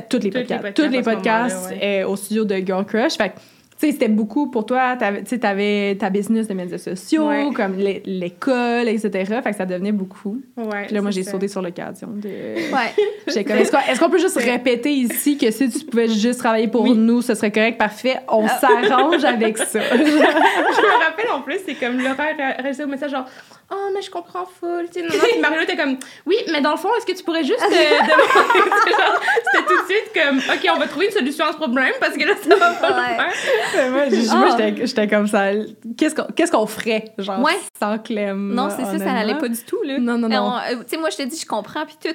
tous les podcasts. Tous les podcasts euh, au studio de Girl Crush. Fait que, tu sais, c'était beaucoup pour toi. Tu sais, t'avais ta business de médias sociaux, Ouais. comme l'é- l'école, etc. Fait que ça devenait beaucoup. Ouais, Puis là, moi, j'ai sauté sur l'occasion de... Ouais. Est-ce qu'on peut juste répéter ici que si tu pouvais juste travailler pour Oui. nous, ce serait correct, parfait, on s'arrange avec ça. je me rappelle en plus, c'est comme Laura a réalisé au message genre Oh, mais je comprends full. Tu sais, non, non. Puis Mario était comme Oui, mais dans le fond, est-ce que tu pourrais juste euh, demander? Tu sais, genre, C'était tout de suite comme Ok, on va trouver une solution à ce problème parce que là, ça va pas Ouais. le faire. moi, Ah. moi, j'étais- j'étais comme ça. Qu'est-ce qu'on qu'est-ce qu'on ferait, genre, Ouais. sans Clem? Non, c'est ça, ça n'allait pas du tout, là. Non, non, non. Euh, Tu sais, moi, je te dis, je comprends, puis tu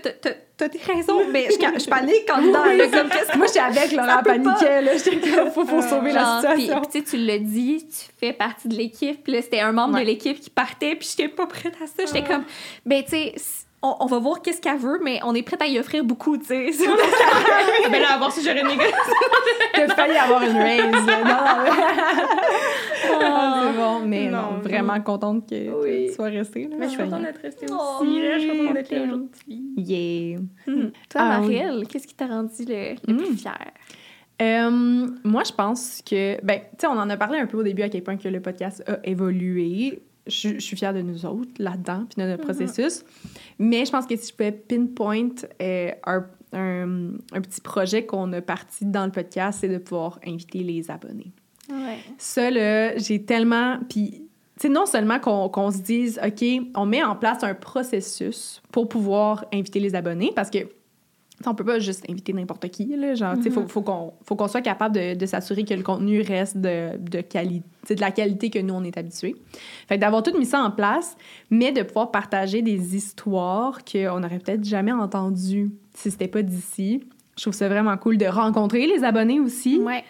t'as- des raisons, mais je, je panique quand dedans, là, comme Moi, j'étais avec Laura paniquait, là. J'étais comme, faut, faut sauver la Genre, puis- situation. puis tu sais, tu l'as dit, tu fais partie de l'équipe. Puis là, c'était un membre Ouais. de l'équipe qui partait, puis j'étais pas prête à ça. J'étais comme, ben, tu sais, on, on va voir qu'est-ce qu'elle veut, mais on est prête à y offrir beaucoup, tu sais. Ben là, à voir si j'aurais négocié. T'as failli avoir une raise, là. Non, non. Ah, c'est bon, mais non, Non, vraiment contente que Oui. tu sois restée, là. Mais je suis contente d'être restée Oh, aussi. là. Je suis contente d'être là aujourd'hui. Yeah. Toi, Ah. Marielle, qu'est-ce qui t'a rendu le, le Mm. plus fière? Euh, moi, je pense que, ben, tu sais, on en a parlé un peu au début à quel point que le podcast a évolué. Je, je suis fière de nous autres là-dedans, puis de notre processus. Mais je pense que si je pouvais pinpoint euh, un, un, un petit projet qu'on a parti dans le podcast, c'est de pouvoir inviter les abonnés. Ouais. Ça, là, j'ai tellement. Puis, tu non seulement qu'on qu'on se dise, OK, on met en place un processus pour pouvoir inviter les abonnés, parce que. On peut pas juste inviter n'importe qui, là. Genre, tu sais, faut, faut qu'on faut qu'on soit capable de, de s'assurer que le contenu reste de, de qualité, de la qualité que nous, on est habitués. Fait d'avoir tout mis ça en place, mais de pouvoir partager des histoires qu'on n'aurait peut-être jamais entendues si c'était pas d'ici. Je trouve ça vraiment cool de rencontrer les abonnés aussi. Ouais.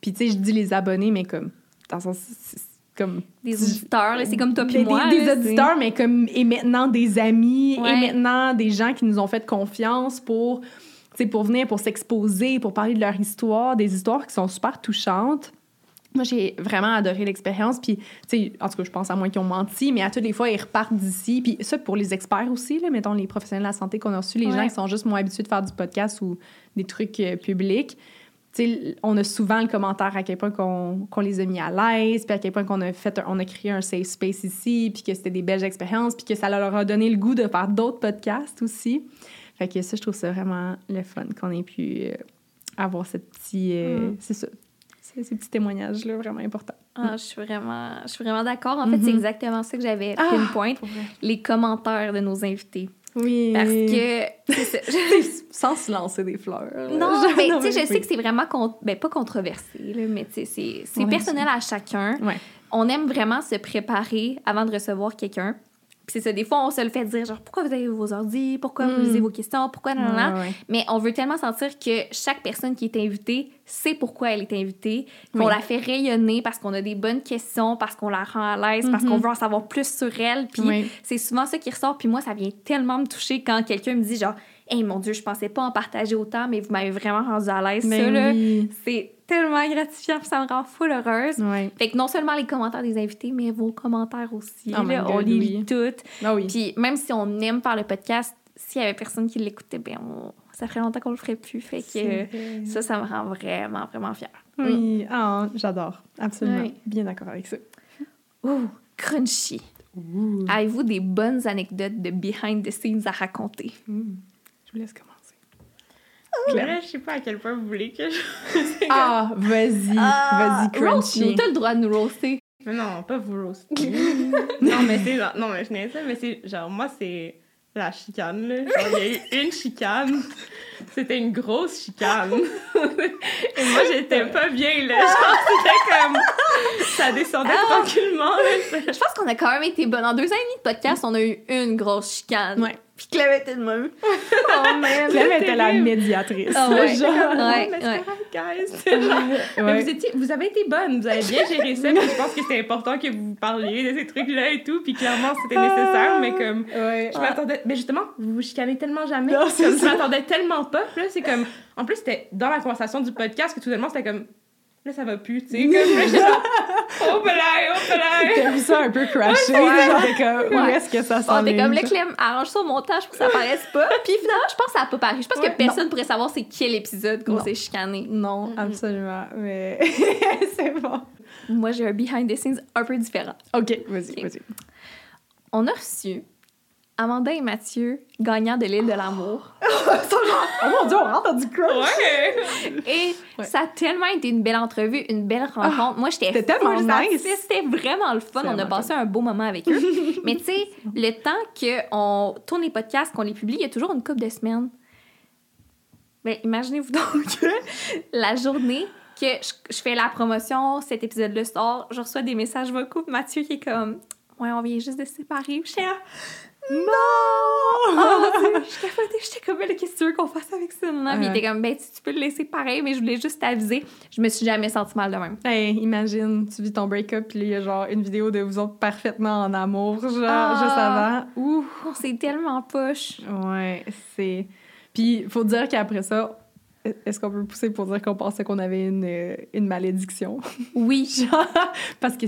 Puis, tu sais, je dis les abonnés, mais comme. Dans le sens. Comme. Des auditeurs, c'est comme toi Ben, puis moi. Des, des là, auditeurs, mais comme. Et maintenant des amis, Ouais. et maintenant des gens qui nous ont fait confiance pour. pour venir, pour s'exposer, pour parler de leur histoire, des histoires qui sont super touchantes. Moi, j'ai vraiment adoré l'expérience. Puis, tu sais, en tout cas, je pense à moins qu'ils ont menti, mais à toutes les fois, ils repartent d'ici. Puis, ça, pour les experts aussi, là, mettons les professionnels de la santé qu'on a reçus, les Ouais. gens qui sont juste moins habitués de faire du podcast ou des trucs euh, publics. On a souvent le commentaire à quel point qu'on les a mis à l'aise, puis à quel point qu'on a fait, un- on a créé un safe space ici, puis que c'était des belles expériences, puis que ça leur a donné le goût de faire d'autres podcasts aussi. Fait que ça, je trouve ça vraiment le fun qu'on ait pu euh, avoir ce petit, euh, Mm. c'est ça, ces, petits témoignages là vraiment importants. Ah, je suis vraiment, je suis vraiment d'accord. En fait, Mhm. c'est exactement ça que j'avais Ah, pinpoint. Les commentaires de nos invités. Oui. Parce que... sans se lancer des fleurs. là. Non, mais tu sais, je oui. sais que c'est vraiment, con- ben, pas controversé, là, mais tu sais, c'est personnel à chacun. Ouais. On aime vraiment se préparer avant de recevoir quelqu'un. Puis c'est ça, des fois, on se le fait dire, genre, pourquoi vous avez vos ordi, pourquoi Mm. vous lisez vos questions, pourquoi, non, non, non. Ouais, ouais. Mais on veut tellement sentir que chaque personne qui est invitée sait pourquoi elle est invitée, qu'on Oui. la fait rayonner parce qu'on a des bonnes questions, parce qu'on la rend à l'aise, parce Mhm. qu'on veut en savoir plus sur elle. Puis Oui. c'est souvent ça qui ressort. Puis moi, ça vient tellement me toucher quand quelqu'un me dit, genre, Hey, mon Dieu, je pensais pas en partager autant, mais vous m'avez vraiment rendu à l'aise. Mais ça, oui. c'est tellement gratifiant, ça me rend full heureuse. Fait que non seulement les commentaires des invités, mais vos commentaires aussi. Oh là, God, on les lit toutes. Ah oui. Puis même si on aime faire le podcast, s'il y avait personne qui l'écoutait, ben on- ça ferait longtemps qu'on le ferait plus. Fait que ça, ça me rend vraiment, vraiment fière. Oui, ah, j'adore. Absolument. Bien d'accord avec ça. Ouh, crunchy. Avez-vous des bonnes anecdotes de behind the scenes à raconter? Mm. Je vous laisse commencer. Là, je sais pas à quel point vous voulez que je. Ah, vas-y, vas-y, crunchy. Roast-nous, t'as le droit de nous roaster. Mais non, pas vous roaster. non, mais c'est genre. Non, mais je n'ai ça, mais c'est genre, moi, c'est la chicane, là. Genre, il y a eu une chicane. C'était une grosse chicane. Et moi, j'étais pas bien, là. Genre, c'était comme. Ça descendait Ah. tranquillement, là. Je pense qu'on a quand même été bonnes. En deux ans et demi de podcast, on a eu une grosse chicane. Ouais. Puis Clem était de même. oh man. Clem était la médiatrice. Ah ouais. genre. Ouais, mais correct, genre- Mais vous, étiez, vous avez été bonne, vous avez bien géré ça, puis je pense que c'était important que vous parliez de ces trucs-là et tout, puis clairement c'était nécessaire, mais comme Ouais. je m'attendais. Mais justement, vous vous chicanez tellement jamais. Non, je m'attendais tellement pas. Puis là, c'est comme. En plus, c'était dans la conversation du podcast que tout simplement c'était comme. Là, ça va plus, tu sais. Comme là, j'étais genre. Oh, belay, oh, belay. T'as vu ça un peu crasher. Ouais. genre, t'es comme, où Ouais. est-ce que ça On s'en était comme le Clem, arrange ça au montage pour que ça paraisse pas. Puis finalement, je pense que ça a pas paru. Je pense Ouais, que personne pourrait savoir c'est quel épisode qu'on s'est chicané. Non, absolument. Mais c'est bon. Moi, j'ai un behind the scenes un peu différent. OK, vas-y, Ok. vas-y. On a reçu Amanda et Mathieu, gagnants de l'île de l'amour. Oh mon Dieu, on rentre dans du crush. Ouais. Et Ouais. ça a tellement été une belle entrevue, une belle rencontre. Moi, j'étais c'était tellement nice. C'était vraiment le fun. C'est On a passé un beau moment avec eux. Mais tu sais, le temps qu'on tourne les podcasts, qu'on les publie, il y a toujours une couple de semaines. Mais imaginez-vous donc la journée que je, je fais la promotion, cet épisode-là sort, je reçois des messages vocaux de Mathieu qui est comme Ouais, on vient juste de se séparer. J'étais là, Non! Oh je capotais, j'étais comme, qu'est-ce que tu veux qu'on fasse avec ça? Non, Puis il Ouais. était comme, ben, tu, tu peux le laisser pareil, mais je voulais juste t'aviser. Je me suis jamais sentie mal de même. Hey, imagine, tu vis ton break-up, puis il y a genre une vidéo de vous autres parfaitement en amour, genre, Ah. juste avant. Ouh! C'est tellement poche. Ouais, c'est. Puis, faut dire qu'après ça, est-ce qu'on peut pousser pour dire qu'on pensait qu'on avait une, euh, une malédiction? Oui. Genre, parce que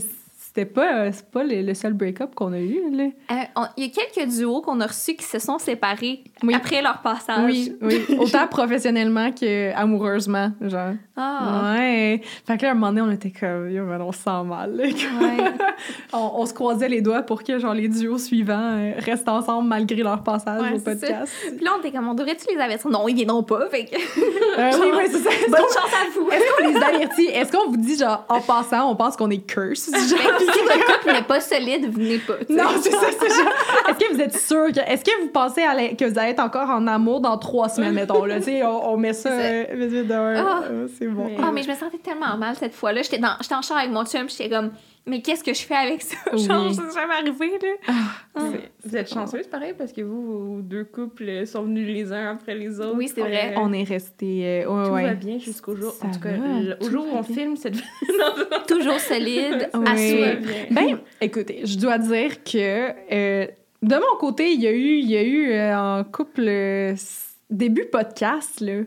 c'était pas, euh, c'est pas le, le seul break-up qu'on a eu. Euh, Il y a quelques duos qu'on a reçus qui se sont séparés Oui. après leur passage. Oui, oui. Autant professionnellement que amoureusement, genre. Ah, Ouais. Fait que là, à un moment donné, on était comme, Yo, on se sent mal. là. ouais. on, on se croisait les doigts pour que, genre, les duos suivants euh, restent ensemble malgré leur passage Ouais, au podcast. Puis là, on était comme, on devrait-tu les avertir? Non, ils viendront pas. Fait que... Euh, oui, oui, c'est ça. Bonne chance à vous. Est-ce qu'on les avertit? Est-ce qu'on vous dit, genre, en passant, on pense qu'on est curse? Genre, si votre couple n'est pas solide, venez pas. Non, c'est ça, c'est genre. Est-ce que vous êtes sûr que. Est-ce que vous pensez à la- que vous allez être encore en amour dans trois semaines, mettons, là? Tu sais, on, on met ça C'est euh, c'est bon. Mais- Ah, mais je me sentais tellement mal cette fois-là. J'étais, dans, j'étais en char avec mon chum, j'étais comme, mais qu'est-ce que je fais avec ça? Oui. Genre, c'est jamais arrivé, là. C'est- Vous êtes chanceuse, pareil, parce que vous, vos deux couples sont venus les uns après les autres. Oui, c'est vrai. On est resté. euh, ouais, Tout ouais. va bien jusqu'au jour. Ça en tout cas, va, le- au tout jour où on bien. filme cette. Toujours solide, Oui. à. Ben, écoutez, je dois dire que euh, de mon côté, il y a eu, il y a eu euh, en couple euh, début podcast là,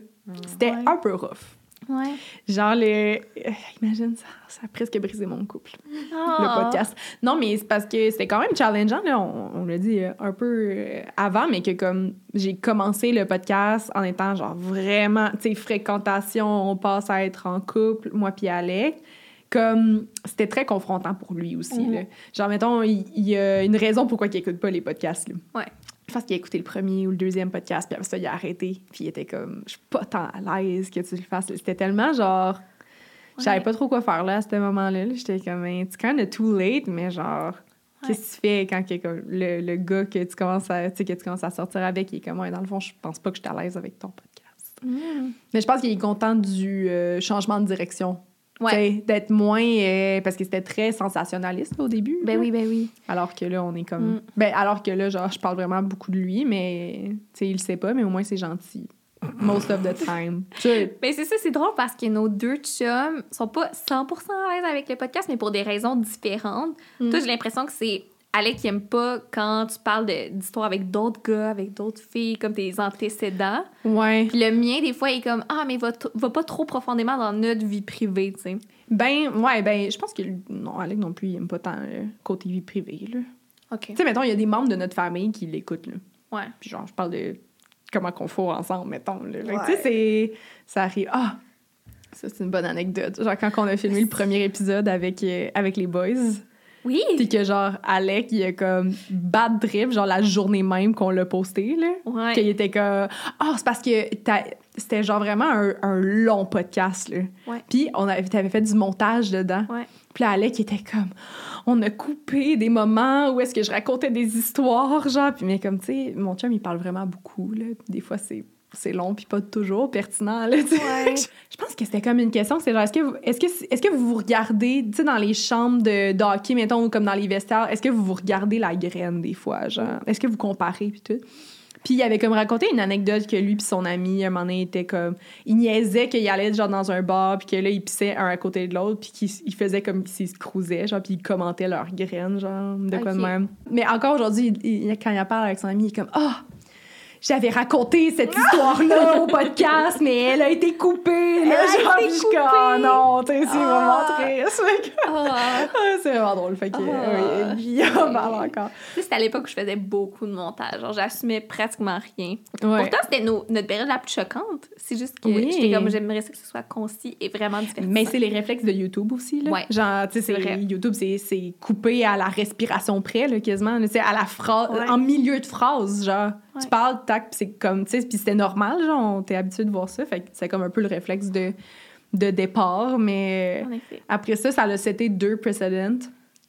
c'était Ouais. un peu rough. Ouais. Genre le, euh, imagine ça, ça a presque brisé mon couple le Ah. podcast. Non, mais c'est parce que c'était quand même challengeant là. On, on l'a dit euh, un peu euh, avant, mais que comme j'ai commencé le podcast en étant genre vraiment, tu sais, fréquentation, on passe à être en couple, moi puis Alec. Comme c'était très confrontant pour lui aussi. Mhm. là. Genre, mettons, il, il y a une raison pourquoi il écoute pas les podcasts. Là. Ouais. Je pense qu'il a écouté le premier ou le deuxième podcast, puis après ça, il a arrêté. Puis il était comme, je suis pas tant à l'aise que tu le fasses. C'était tellement genre, je savais Ouais. pas trop quoi faire là à ce moment-là. là. J'étais comme, Ben, it's kind of too late, mais genre, qu'est-ce que tu fais quand que, comme, le, le gars que tu commences à, que tu commences à sortir avec, il est comme, dans le fond, je pense pas que je suis à l'aise avec ton podcast. Mm. Mais je pense qu'il est content du euh, changement de direction. Ouais. D'être moins. euh, parce que c'était très sensationnaliste au début. Ben là. oui, ben oui. Alors que là, on est comme. Mm. Ben, alors que là, genre, je parle vraiment beaucoup de lui, mais. Tu sais, il le sait pas, mais au moins, c'est gentil. Most of the time. Tu sais, Ben c'est ça, c'est drôle parce que nos deux chums sont pas 100% à l'aise avec le podcast, mais pour des raisons différentes. Mm. Toi, j'ai l'impression que c'est Alec qui aime pas quand tu parles d'histoires avec d'autres gars, avec d'autres filles, comme tes antécédents. Ouais. Puis le mien, des fois, il est comme Ah, mais va, va pas trop profondément dans notre vie privée, tu sais. Ben, ouais, ben, je pense que. Non, Alec non plus, il aime pas tant le côté vie privée, là. OK. Tu sais, mettons, il y a des membres de notre famille qui l'écoutent, là. Ouais. Puis genre, je parle de comment qu'on fait ensemble, mettons. Là. Ouais. Tu sais, c'est... Ça arrive... Ah! Ça, c'est une bonne anecdote. Genre, quand on a filmé le premier épisode avec, euh, avec les boys, Oui! puis que, genre, Alec, il a comme bad trip, genre, la journée même qu'on l'a posté, là. Ouais. Qu'il était comme... Ah, c'est parce que t'as- c'était genre vraiment un, un long podcast, là. Ouais. Puis on avait, t'avais fait du montage dedans. Ouais. Puis là, Alec était comme... On a coupé des moments où est-ce que je racontais des histoires, genre. Puis mais comme, tu sais, mon chum, il parle vraiment beaucoup, là. Des fois, c'est... C'est long puis pas toujours pertinent là. Ouais. Je je pense que c'était comme une question, c'est genre est-ce que vous, est-ce que est-ce que vous vous regardez, tu sais dans les chambres de, de hockey mettons ou comme dans les vestiaires, est-ce que vous vous regardez la graine des fois, genre? Est-ce que vous comparez puis tout? Puis il avait comme raconté une anecdote que lui puis son ami, un moment donné, était comme... Il niaisait qu'il allait genre dans un bar, puis que là, il pissait un à côté de l'autre, puis qu'il il faisait comme s'il se cruisait, genre, puis il commentait leurs graines, genre, de quoi de même. Mais encore aujourd'hui, il- il- quand il en parle avec son ami, il est comme « Ah! J'avais raconté cette histoire-là au podcast, mais elle a été coupée. Là, Elle a été coupée. oh non, tu sais, c'est Ah. vraiment triste. Ah. C'est vraiment drôle. Fait que, Ah. oui, Guillaume encore. C'était à l'époque où je faisais beaucoup de montage. Genre, j'assumais pratiquement rien. Ouais. Pourtant, c'était notre période la plus choquante. C'est juste que Oui. j'étais comme, j'aimerais ça que ce soit concis et vraiment différent. Mais c'est les réflexes de YouTube aussi. Là. Ouais. Genre, tu sais, C'est c'est- vrai. YouTube, c'est- coupé à la respiration près, là, quasiment. à la phrase, Ouais. en milieu de phrase, genre. Ouais. Tu parles, tac, puis c'est comme, tu sais, puis c'était normal, genre, t'es habitué de voir ça. Fait que c'est comme un peu le réflexe de, de départ, mais après ça, ça a c'était deux précédentes.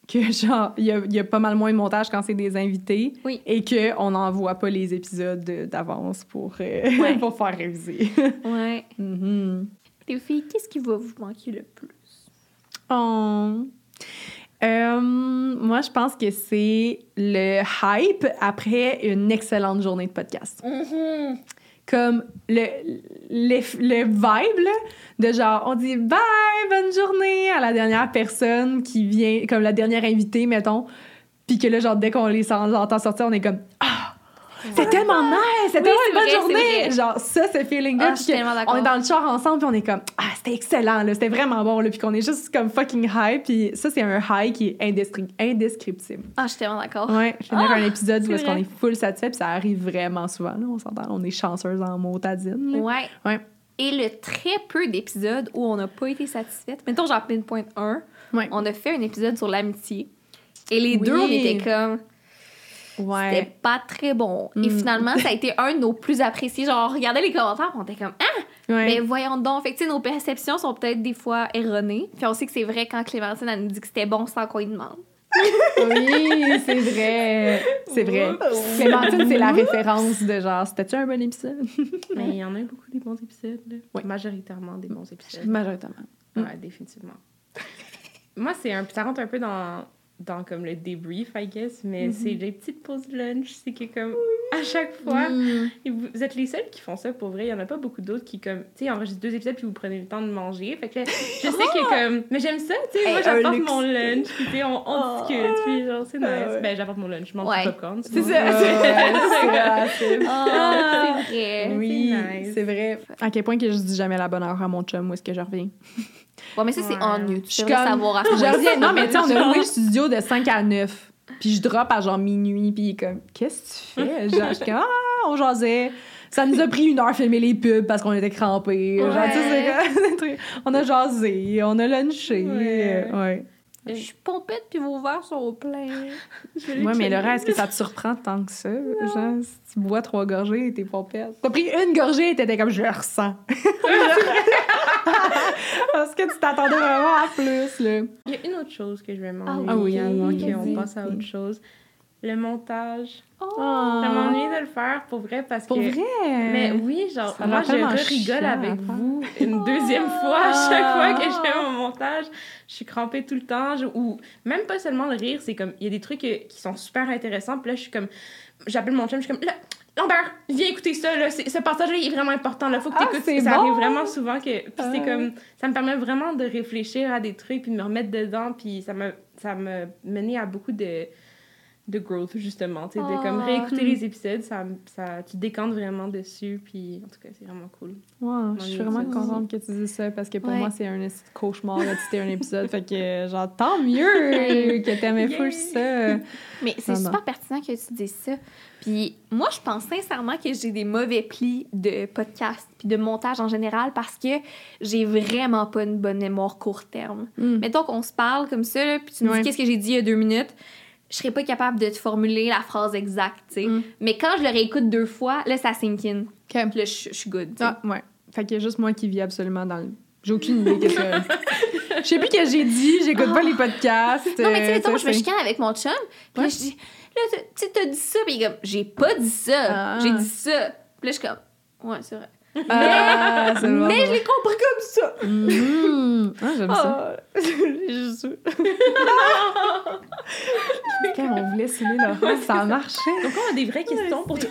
Que genre, il y y a pas mal moins de montage quand c'est des invités. Oui. Et qu'on n'envoie pas les épisodes de- d'avance pour, euh, Ouais. pour faire réviser. Ouais. Mhm. Les filles, qu'est-ce qui va vous manquer le plus? Oh. Euh, moi, je pense que c'est le hype après une excellente journée de podcast. Comme le, le, le vibe, là, de genre, on dit bye, bonne journée à la dernière personne qui vient, comme la dernière invitée, mettons. Puis que là, genre, dès qu'on les en- entend sortir, on est comme, ah, c'est tellement nice, c'est tellement une bonne vrai, journée. Genre, ça, ce feeling-là. Ah, on est dans le char ensemble, puis on est comme, ah, c'était excellent, là. C'était vraiment bon, là. Puis qu'on est juste comme fucking high. Puis ça, c'est un high qui est indescri- indescriptible. Ah, je suis tellement d'accord. Ouais, finir Ah, un épisode où est-ce qu'on est full satisfait, puis ça arrive vraiment souvent, là. On s'entend, on est chanceuse en motadine, là. Ouais. Ouais. Et le très peu d'épisodes où on n'a pas été satisfaite. Mettons, j'en pinpoint un. Ouais. On a fait un épisode sur l'amitié. Et les Oui. deux, on était comme. C'était Ouais. pas très bon. Et Mm. finalement, ça a été un de nos plus appréciés. Genre, on regardait les commentaires, on était comme Ah! Ouais. Mais voyons donc. Fait que, tu sais, nos perceptions sont peut-être des fois erronées. Puis on sait que c'est vrai quand Clémentine, elle nous dit que c'était bon sans qu'on lui demande. Oui, c'est vrai. C'est vrai. Clémentine, c'est la référence de genre, c'était-tu un bon épisode? Mais il y en a beaucoup des bons épisodes. Là. Oui. Majoritairement des bons épisodes. Majoritairement. Ouais, définitivement. Moi, c'est un, ça rentre un peu dans, dans comme le débrief, I guess, mais c'est les petites pauses de lunch. C'est que comme à chaque fois, Mm. vous, vous êtes les seuls qui font ça pour vrai. Il y en a pas beaucoup d'autres qui comme, tu sais, enregistrent deux épisodes puis vous prenez le temps de manger. Fait que là, je sais que comme, mais j'aime ça, tu sais. Hey, moi, j'apporte mon lunch puis tu sais, on, on Oh. discute puis genre c'est nice. Ah ouais. Ben j'apporte mon lunch, je mange Ouais. du popcorn. C'est ça. C'est. Ah, vrai. Oui, c'est nice. c'est vrai. À quel point que je dis jamais la bonne heure à mon chum, où est-ce que je reviens? Ouais, mais ça, c'est Ouais. en mieux. Tu devrais comme- savoir à Je reviens. Non, mais tu sais, on a loué le studio de 5 à 9. Puis je drop à genre minuit, puis il est comme, qu'est-ce que tu fais? Genre, je suis comme, ah, on jasait. Ça nous a pris une heure filmer les pubs parce qu'on était crampés. Genre, tu sais. On a jasé, on a lunché. Ouais. Ouais. Je suis pompette, puis vos verres sont pleins. Ouais, mais. Laura, est-ce que ça te surprend tant que ça? Genre, si tu bois trois gorgées, t'es pas pète. T'as pris une gorgée et t'étais comme, je le ressens. Parce que tu t'attendais vraiment à plus, là. Il y a une autre chose que je vais m'ennuyer Ah oui, avant vas-y. qu'on passe à autre chose. Le montage. Oh. Je m'ennuie de le faire pour vrai parce Pour que. vrai? Mais oui, genre, Ça moi, je rigole avec vous une deuxième fois à chaque fois que je fais mon montage. Je suis crampée tout le temps. je- ou même pas seulement le rire, c'est comme, il y a des trucs euh, qui sont super intéressants. Puis là, je suis comme, j'appelle mon chum, je suis comme, là, Lambert, viens écouter ça, là. Ce passage-là, est vraiment important. Là, faut que Ah, tu c'est Ça bon. arrive vraiment souvent que. Puis c'est Ah. comme, ça me permet vraiment de réfléchir à des trucs, puis de me remettre dedans. Puis ça m'a ça m'a mené à beaucoup de de growth justement tu sais de comme Ah. réécouter les épisodes ça, ça tu décantes vraiment dessus puis en tout cas c'est vraiment cool Ouais, je suis vraiment contente que tu dises ça parce que pour Ouais. moi, c'est un cauchemar de citer un épisode. fait que, genre, tant mieux que t'aimais Yay. full ça. Mais c'est super pertinent que tu dises ça. Puis moi, je pense sincèrement que j'ai des mauvais plis de podcast puis de montage en général parce que j'ai vraiment pas une bonne mémoire court terme. Mm. Mettons qu'on se parle comme ça, là, puis tu me Ouais. dis qu'est-ce que j'ai dit il y a deux minutes, je serais pas capable de te formuler la phrase exacte, tu sais. Mm. Mais quand je le réécoute deux fois, là, ça sink in. Ok. Puis là, je suis good. Ah, ouais. Fait qu'il y a juste moi qui vis absolument dans le. J'ai aucune idée que ça. Je sais plus que j'ai dit, j'écoute pas les podcasts. Non, mais tu sais, euh, mettons, je me chicane avec mon chum, puis Ouais. je dis, là, tu t'as dit ça, puis il est comme, j'ai pas dit ça, Ah. j'ai dit ça. Puis là, je suis comme, ouais, c'est vrai. Ah. Mais je l'ai compris comme ça. Mhm. Ah, j'aime ça. Ah, j'ai juste. Quand on voulait sciller Laurent, ça a marché. donc on a des vraies questions pour toi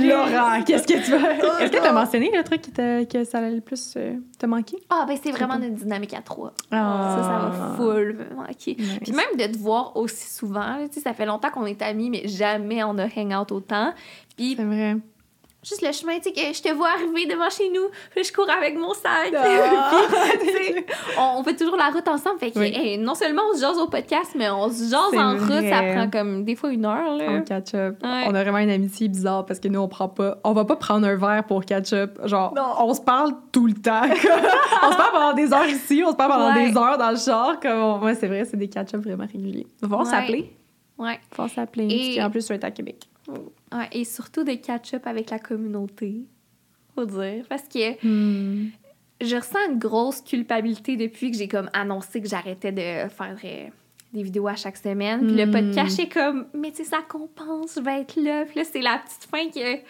Laurent, qu'est-ce que tu veux? Est-ce que t'as mentionné le truc qui t'a, que ça allait le plus euh, te manquer? Ah, ben c'est vraiment notre dynamique à trois. Ah. Ça, ça va full me manquer. Nice. Puis même de te voir aussi souvent, tu sais, ça fait longtemps qu'on est amis, mais jamais on a hang out autant. Puis C'est vrai. Juste le chemin, tu sais, que je te vois arriver devant chez nous, puis je cours avec mon sac. Ah. Puis, tu sais, on, on fait toujours la route ensemble. Fait que, Oui. hey, non seulement on se jase au podcast, mais on se jase en route. Ça prend comme des fois une heure. Là. On catch up. Ouais. On a vraiment une amitié bizarre parce que nous, on prend pas. On va pas prendre un verre pour catch up. Genre, on se parle tout le temps. on se parle pendant des heures ici, on se parle pendant Ouais. des heures dans le char. Comme on- Ouais, c'est vrai, c'est des catch up vraiment réguliers. Il va s'appeler. Ouais. Il va falloir s'appeler. Et- Et... en plus, tu es à Québec. Ouais, et surtout de catch-up avec la communauté, faut dire. Parce que Hmm. je ressens une grosse culpabilité depuis que j'ai comme annoncé que j'arrêtais de faire des vidéos à chaque semaine. Puis le Mm. podcast est comme, mais tu sais, ça compense, je vais être là. Puis là, c'est la petite fin que.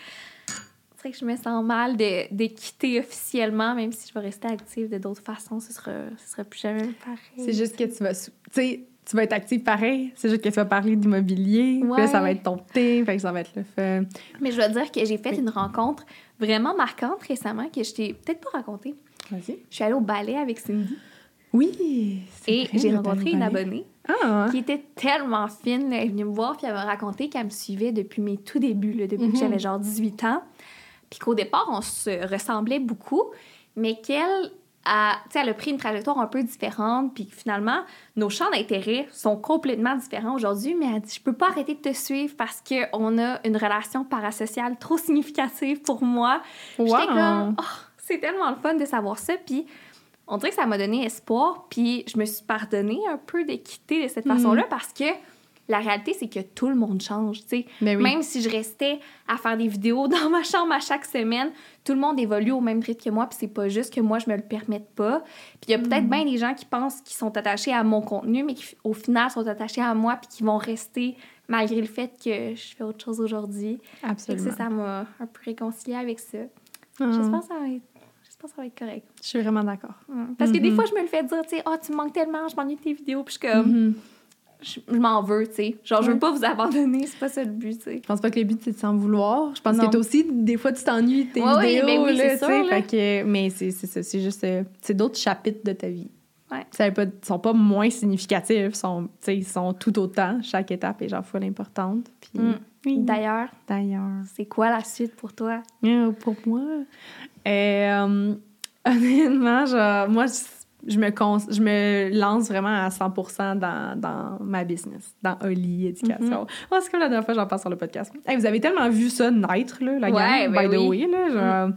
C'est vrai que je me sens mal de, de quitter officiellement, même si je vais rester active de d'autres façons, ce sera, ce sera plus jamais pareil. C'est juste que tu vas. Tu sais, tu vas être active pareil. C'est juste que tu vas parler d'immobilier. Puis Ouais. ça va être ton thé. Fait que ça va être le fun. Mais je dois dire que j'ai fait Oui. une rencontre vraiment marquante récemment que je t'ai peut-être pas racontée. Vas-y. Je suis allée au ballet avec Cindy Oui. c'est et j'ai rencontré une abonnée Ah. qui était tellement fine. Elle est venue me voir puis elle m'a raconté qu'elle me suivait depuis mes tout débuts, là, depuis Mhm. que j'avais genre 18 ans. Puis qu'au départ, on se ressemblait beaucoup, mais qu'elle elle a pris une trajectoire un peu différente, puis finalement, nos champs d'intérêt sont complètement différents aujourd'hui, mais elle dit, je peux pas arrêter de te suivre parce qu'on a une relation parasociale trop significative pour moi. J'étais comme, oh, c'est tellement le fun de savoir ça, puis on dirait que ça m'a donné espoir, puis je me suis pardonné un peu de quitter de cette Mm. façon-là parce que la réalité, c'est que tout le monde change, tu sais. Ben oui. Même si je restais à faire des vidéos dans ma chambre à chaque semaine, tout le monde évolue au même rythme que moi, puis c'est pas juste que moi, je me le permette pas. Puis il y a peut-être Mm. bien des gens qui pensent qu'ils sont attachés à mon contenu, mais qui, au final, sont attachés à moi, puis qui vont rester malgré le fait que je fais autre chose aujourd'hui. Fait que Absolument. ça, m'a un peu réconciliée avec ça. Ah, J'espère que ça va être... J'espère que ça va être correct. Je suis vraiment d'accord. Mm. Parce que des Mhm. fois, je me le fais dire, tu sais, oh, tu me manques tellement, je m'ennuie de tes vidéos, puis je suis comme, Mhm. Je, je m'en veux, tu sais. Genre, je veux Ouais. pas vous abandonner, c'est pas ça le but, tu sais. Je pense pas que le but c'est de s'en vouloir. Je pense Non. que toi aussi, des fois, tu t'ennuies de tes Ouais, vidéos. ben oui, là, c'est tu sûr, sais. là. Fait que, mais c'est ça, c'est juste. euh, c'est d'autres chapitres de ta vie. Ouais. Ça pas, sont pas moins significatifs, ils sont, ils tout autant. Chaque étape est genre full importante. Puis, Mm. oui, D'ailleurs, d'ailleurs. c'est quoi la suite pour toi? Euh, pour moi, euh, honnêtement, genre, moi, je, je me, je me lance vraiment à 100 dans, dans ma business, dans Oli Éducation. Oh, c'est comme la dernière fois que j'en parle sur le podcast. Hey, vous avez tellement vu ça naître, là, la Ouais, gang, ben by the oui. way, là, genre,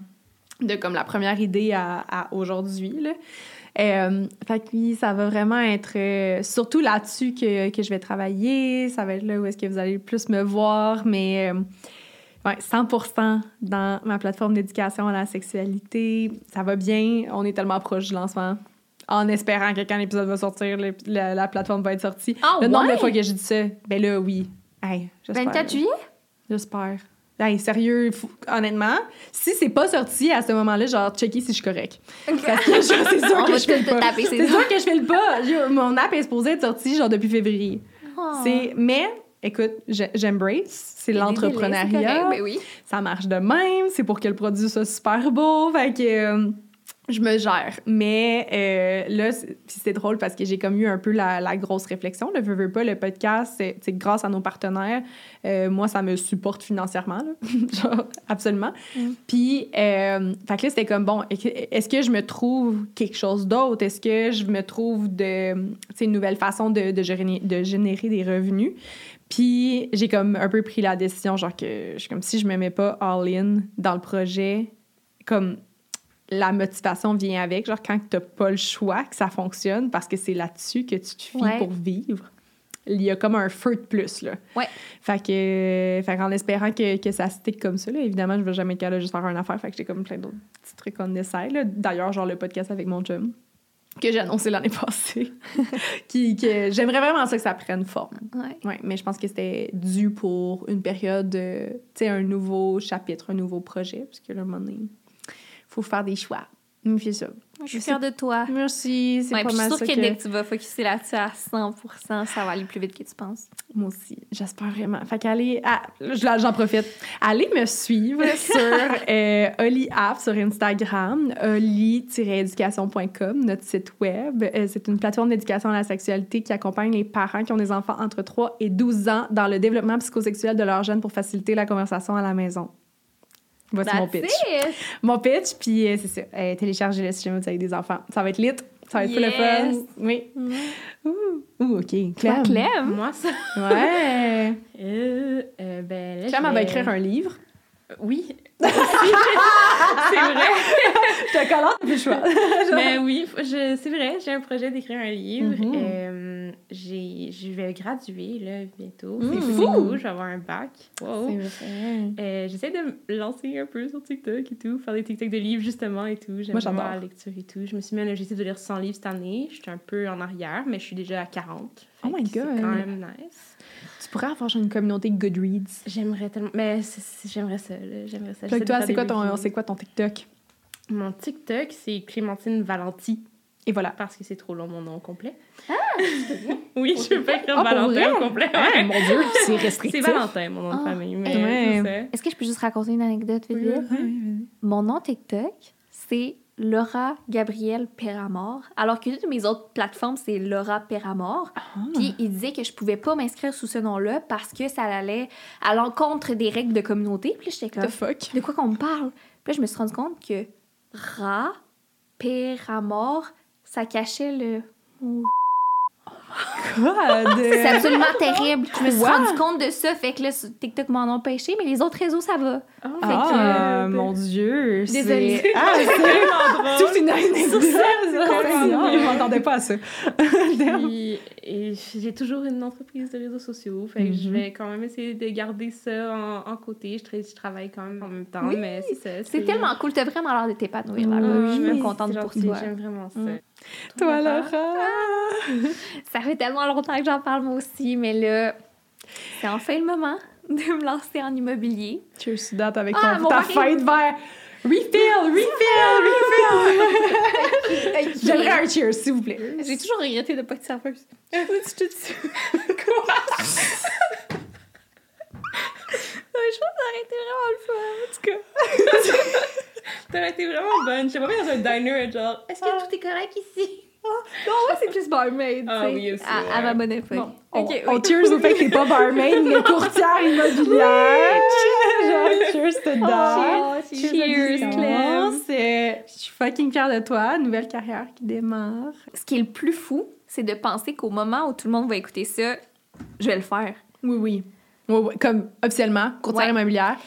de comme la première idée à, à aujourd'hui, là. Euh, fait que oui, ça va vraiment être euh, surtout là-dessus que, que je vais travailler. Ça va être là où est-ce que vous allez le plus me voir, mais euh, ouais, 100 dans ma plateforme d'éducation à la sexualité. Ça va bien. On est tellement proche du lancement. En espérant que quand l'épisode va sortir, le- la, la plateforme va être sortie. Ah, le nombre de fois que j'ai dit ça, ben là, oui. Hey, j'espère, 24 là. juillet? J'espère. Hey, sérieux, honnêtement, si c'est pas sorti à ce moment-là, genre, checker si je suis correct. Parce que genre, c'est sûr que je fais le pas. c'est sûr. que je fais le pas. Mon app est supposée être sortie genre depuis février. Oh. C'est, mais, écoute, j'embrace. C'est l'entrepreneuriat. Ben oui. Ça marche de même. C'est pour que le produit soit super beau. Fait que euh, je me gère. Mais euh, là, c'est- drôle parce que j'ai comme eu un peu la, la grosse réflexion. Le veux, veux pas, le podcast, c'est grâce à nos partenaires. euh, moi, ça me supporte financièrement. là. Genre, absolument. Mm. Puis, euh, fait que là, c'était comme, bon, est-ce que je me trouve quelque chose d'autre? Est-ce que je me trouve de, une nouvelle façon de, de générer des revenus? Puis, j'ai comme un peu pris la décision, genre que je suis comme si je me mets pas all-in dans le projet, comme la motivation vient avec, genre quand t'as pas le choix que ça fonctionne parce que c'est là-dessus que tu te fies Ouais. pour vivre. Il y a comme un feu de plus, là. Ouais. Fait que, fait qu'en espérant que, que ça stick comme ça, là, évidemment, je vais jamais de juste faire une affaire. Fait que j'ai comme plein d'autres petits trucs on essaie, là. D'ailleurs, genre le podcast avec mon chum, que j'ai annoncé l'année passée, qui, que j'aimerais vraiment ça que ça prenne forme. Ouais. Oui, mais je pense que c'était dû pour une période, de, tu sais, un nouveau chapitre, un nouveau projet, parce que là, à un moment donné, faut faire des choix. Mais c'est ça. Je suis fière de toi. Merci, c'est Ouais, pas puis je suis mal sûre que, que... dès que tu vas focuser là-dessus à 100 ça va aller plus vite que tu penses. Moi aussi, j'espère vraiment. Fait qu'allez, je- j'en profite. Allez me suivre sur euh, Oli App sur Instagram, oli-éducation.com, notre site web. Euh, c'est une plateforme d'éducation à la sexualité qui accompagne les parents qui ont des enfants entre 3 et 12 ans dans le développement psychosexuel de leurs jeunes pour faciliter la conversation à la maison. Voici mon pitch. it. Mon pitch, puis euh, c'est ça. Euh, Téléchargez-le si jamais vous avez des enfants. Ça va être lit. Ça va être full le fun. Yes. Oui. Ouh, Ouh, OK. Clem. Clem? Moi, ça. Ouais. Euh, euh, ben, là, Clem, elle va écrire un livre. Oui. C'est vrai. Je te collante, plus choix. Mais oui, c'est vrai, j'ai un projet d'écrire un livre. Euh, j'ai, je vais graduer là, bientôt. Mhm. C'est Fou! je vais avoir un bac. Wow. Euh, j'essaie de me lancer un peu sur TikTok et tout, faire des TikTok de livres justement et tout. J'aime vraiment la lecture et tout. Je me suis mis un objectif de lire 100 livres cette année. Je suis un peu en arrière, mais je suis déjà à 40. Oh my que C'est God. quand même nice. Pourrais avoir genre une communauté Goodreads? J'aimerais tellement. Mais c'est- c'est- j'aimerais ça, là. J'aimerais ça. Fait toi, c'est quoi, ton, c'est quoi ton TikTok? Mon TikTok, c'est Clémentine Valenti. Et voilà. Parce que c'est trop long mon nom complet. oui, je peux pas écrire Ah, Valentin au complet. Ah, mon Dieu, c'est c'est restrictif. Valentin, mon nom de Ah. famille. Mais Ouais. c'est Est-ce que je peux juste raconter une anecdote vite, Oui, oui. Mon nom TikTok, c'est Laura Gabrielle Peramore, alors que toutes mes autres plateformes, c'est Laura Peramore. Ah. Puis il disait que je pouvais pas m'inscrire sous ce nom-là parce que ça allait à l'encontre des règles de communauté. Puis j'étais The comme, fuck? de quoi qu'on me parle? Puis là, je me suis rendu compte que Ra mort, ça cachait le. God! C'est absolument terrible. Je me suis rendu compte de ça. Fait que là, TikTok m'en ont pêché, mais les autres réseaux, ça va. Ah, que- mon Dieu! Désolée. Ah, c'est vraiment drôle. toute une anecdote! complètement- Je m'attendais pas à ça. Puis, et j'ai toujours une entreprise de réseaux sociaux. Fait que je Mhm. vais quand même essayer de garder ça en, en côté. Je, tra- je travaille quand même en même temps, Oui, mais c'est ça. C'est tellement cool. T'as vraiment l'air de t'épanouir là-bas. Oui, je suis oui, contente pour toi. J'aime vraiment ça. Mm. Toi, Laura! Ça fait tellement longtemps que j'en parle moi aussi, mais là, c'est enfin le moment de me lancer en immobilier. Cheers to that avec Ah, ton, mon ta mari. fête vers refill, refill, refill. J'aimerais un cheers, s'il vous plaît. J'ai toujours regretté de pas être serveuse. Ouais, je pense que ça aurait été vraiment le fun, en tout cas. T'aurais été vraiment bonne. Je sais pas, mais dans un diner, genre, est-ce que Ah. tout est correct ici? Non, moi, c'est plus barmaid, Ah oui, aussi, À, à ouais. ma bonne époque. Bon, on, Ok, on oui. cheers au fait que t'es pas barmaid, mais courtière immobilière. Genre, cheers to that. Oh, cheers, Clem. C'est- Je suis fucking fière de toi. Nouvelle carrière qui démarre. Ce qui est le plus fou, c'est de penser qu'au moment où tout le monde va écouter ça, je vais le faire. Oui, oui. Oui, oui. Comme officiellement, courtière Ouais. immobilière.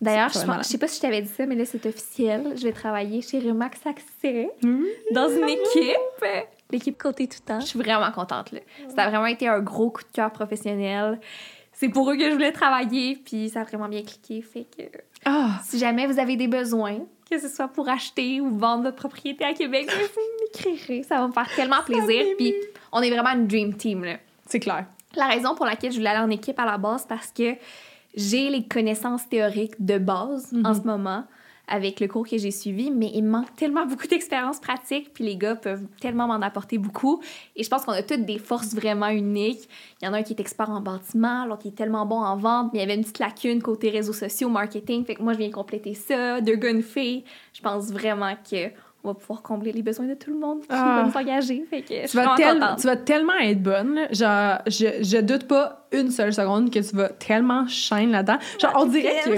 D'ailleurs, C'est je, je sais pas si je t'avais dit ça, mais là, c'est officiel. Je vais travailler chez Remax Accès Mhm. dans une équipe. L'équipe côté tout temps. Je suis vraiment contente. Là. Ça a vraiment été un gros coup de cœur professionnel. C'est pour eux que je voulais travailler, puis ça a vraiment bien cliqué. Fait que Ah, si jamais vous avez des besoins, que ce soit pour acheter ou vendre votre propriété à Québec, vous m'écrirez. Ça va me faire tellement plaisir. Puis on est vraiment une dream team. C'est clair. La raison pour laquelle je voulais aller en équipe à la base, parce que j'ai les connaissances théoriques de base en ce moment avec le cours que j'ai suivi, mais il me manque tellement beaucoup d'expérience pratique, puis les gars peuvent tellement m'en apporter beaucoup. Et je pense qu'on a toutes des forces vraiment uniques. Il y en a un qui est expert en bâtiment, l'autre qui est tellement bon en vente, mais il y avait une petite lacune côté réseaux sociaux, marketing, fait que moi je viens compléter ça. Deux gars, une fille. Je pense vraiment que on va pouvoir combler les besoins de tout le monde qui Ah. va s'engager. Fait que je Tu vas, tel- tu vas tellement être bonne. Genre, je, je doute pas une seule seconde que tu vas tellement shine là-dedans. Genre, on dirait que,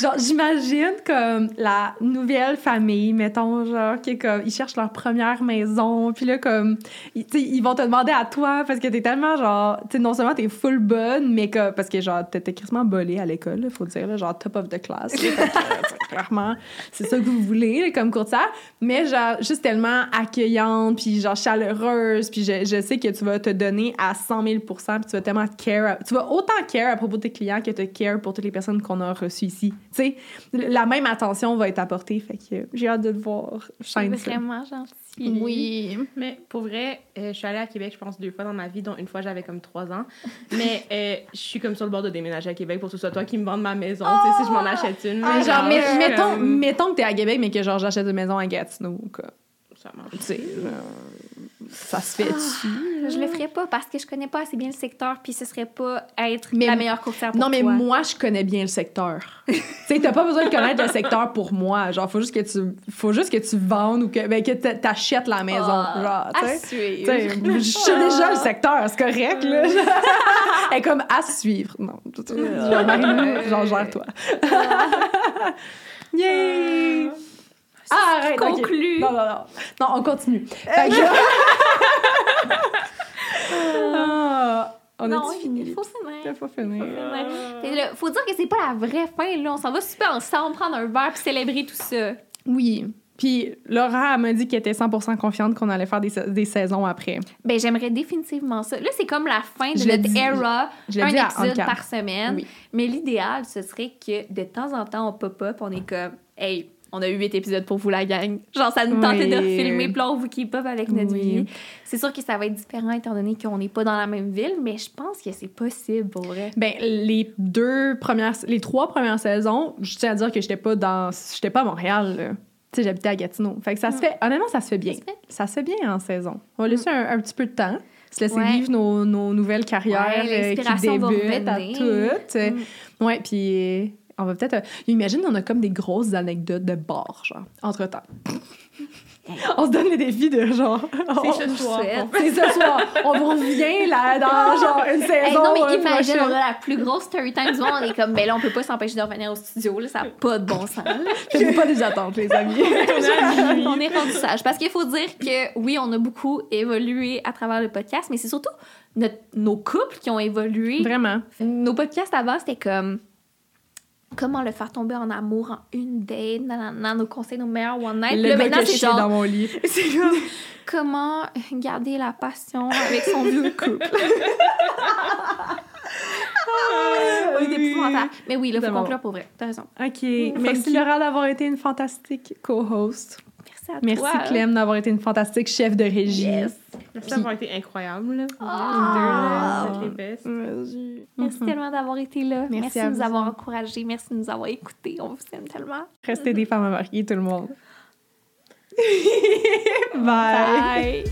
genre, j'imagine comme la nouvelle famille, mettons, genre, qui est comme, ils cherchent leur première maison, puis là, comme, ils, ils vont te demander à toi parce que t'es tellement, genre, tu sais, non seulement t'es full bonne, mais que, parce que, genre, t'étais quasiment bolée à l'école, là, faut dire, là, genre, top of the class. là. Que, sais, clairement, c'est ça que vous voulez, là, comme courtière. Mais, genre, juste tellement accueillante, puis, genre, chaleureuse, puis je, je sais que tu vas te donner à 100 000% puis tu vas tellement care. tu vas autant care à propos de tes clients que tu care pour toutes les personnes qu'on a reçues ici. Tu sais, la même attention va être apportée. Fait que j'ai hâte de te voir. C'est vraiment gentil. Oui. Mais pour vrai, euh, je suis allée à Québec, je pense, deux fois dans ma vie, dont une fois j'avais comme trois ans. Mais euh, je suis comme sur le bord de déménager à Québec pour que ce soit toi qui me vende ma maison, tu sais, si je m'en achète une. Mais Mais genre, mais- mettons, comme- mettons que t'es à Québec, mais que genre j'achète une maison à Gatineau. quoi. Tu sais, genre, ça se fait dessus. Je le ferais pas parce que je connais pas assez bien le secteur, puis ce serait pas être Mais- la meilleure courtière pour Non, mais toi. moi, je connais bien le secteur. tu sais, t'as pas besoin de connaître le secteur pour moi. Genre, faut juste que tu, faut juste que tu vendes ou que, ben, que t'a- t'achètes la maison. Ah, genre, tu sais. je sais déjà le secteur, c'est correct, là. Elle est comme à suivre. Non, genre, gère-toi. Yay! Ah, arrête. Non, non, non. Non, on continue. Fait que- Ah, on non, a il- fini? il faut finir. Il faut finir. Fait là, faut dire que c'est pas la vraie fin, là. On s'en va super ensemble, prendre un verre puis célébrer tout ça. Oui. Puis Laura m'a dit qu'elle était 100% confiante qu'on allait faire des, sa- des saisons après. Ben, j'aimerais définitivement ça. Là, c'est comme la fin de Je notre dit- era. je un épisode par semaine. Oui. Mais l'idéal, ce serait que de temps en temps, on pop-up, on est comme, hey, on a eu huit épisodes pour vous, la gang. Genre, ça nous tentait Oui. de filmer, puis on vous keep up avec notre Oui. vie. C'est sûr que ça va être différent étant donné qu'on n'est pas dans la même ville, mais je pense que c'est possible pour vrai. Ben les deux premières les trois premières saisons, je tiens à dire que j'étais pas dans j'étais pas à Montréal. là. Tu sais, j'habitais à Gatineau. Fait que ça se fait honnêtement ça se fait bien. Ça se fait. Ça se fait bien en saison. On va laisser un, un petit peu de temps, se laisser Ouais. vivre nos, nos nouvelles carrières Ouais, euh, qui débutent à toutes. Mm. Ouais, puis on va peut-être. euh, imagine, on a comme des grosses anecdotes de bar, genre, entre-temps. on se donne les défis de genre. C'est on- ce soir. C'est ce soir. On vous revient là dans genre une saison. Hey, non, mais imagine, on a la plus grosse story time du monde. On est comme, ben là, on peut pas s'empêcher de revenir au studio. Là, ça n'a pas de bon sens. là. Faites-vous pas des attentes, les amis. on est rendu sage. Parce qu'il faut dire que oui, on a beaucoup évolué à travers le podcast, mais c'est surtout notre- nos couples qui ont évolué. Vraiment. Nos podcasts avant, c'était comme comment le faire tomber en amour en une date, nanana, nos conseils, nos meilleurs one night. Le là, gars maintenant, qui c'est chie genre dans mon lit. c'est comment garder la passion avec son vieux couple? oui, épouvantable. Mais oui, faut conclure pour vrai. T'as raison. OK. Merci Laura d'avoir été une fantastique co-host. Merci à Merci toi. Clem d'avoir été une fantastique chef de régie. Yes. Merci d'avoir été incroyable, là. Ah. deux, là, les. Merci. Merci tellement d'avoir été là. Merci Merci, à de nous vous. avoir encouragés. Merci de nous avoir écoutés. On vous aime tellement. Restez des femmes à marier, tout le monde. Bye. Bye.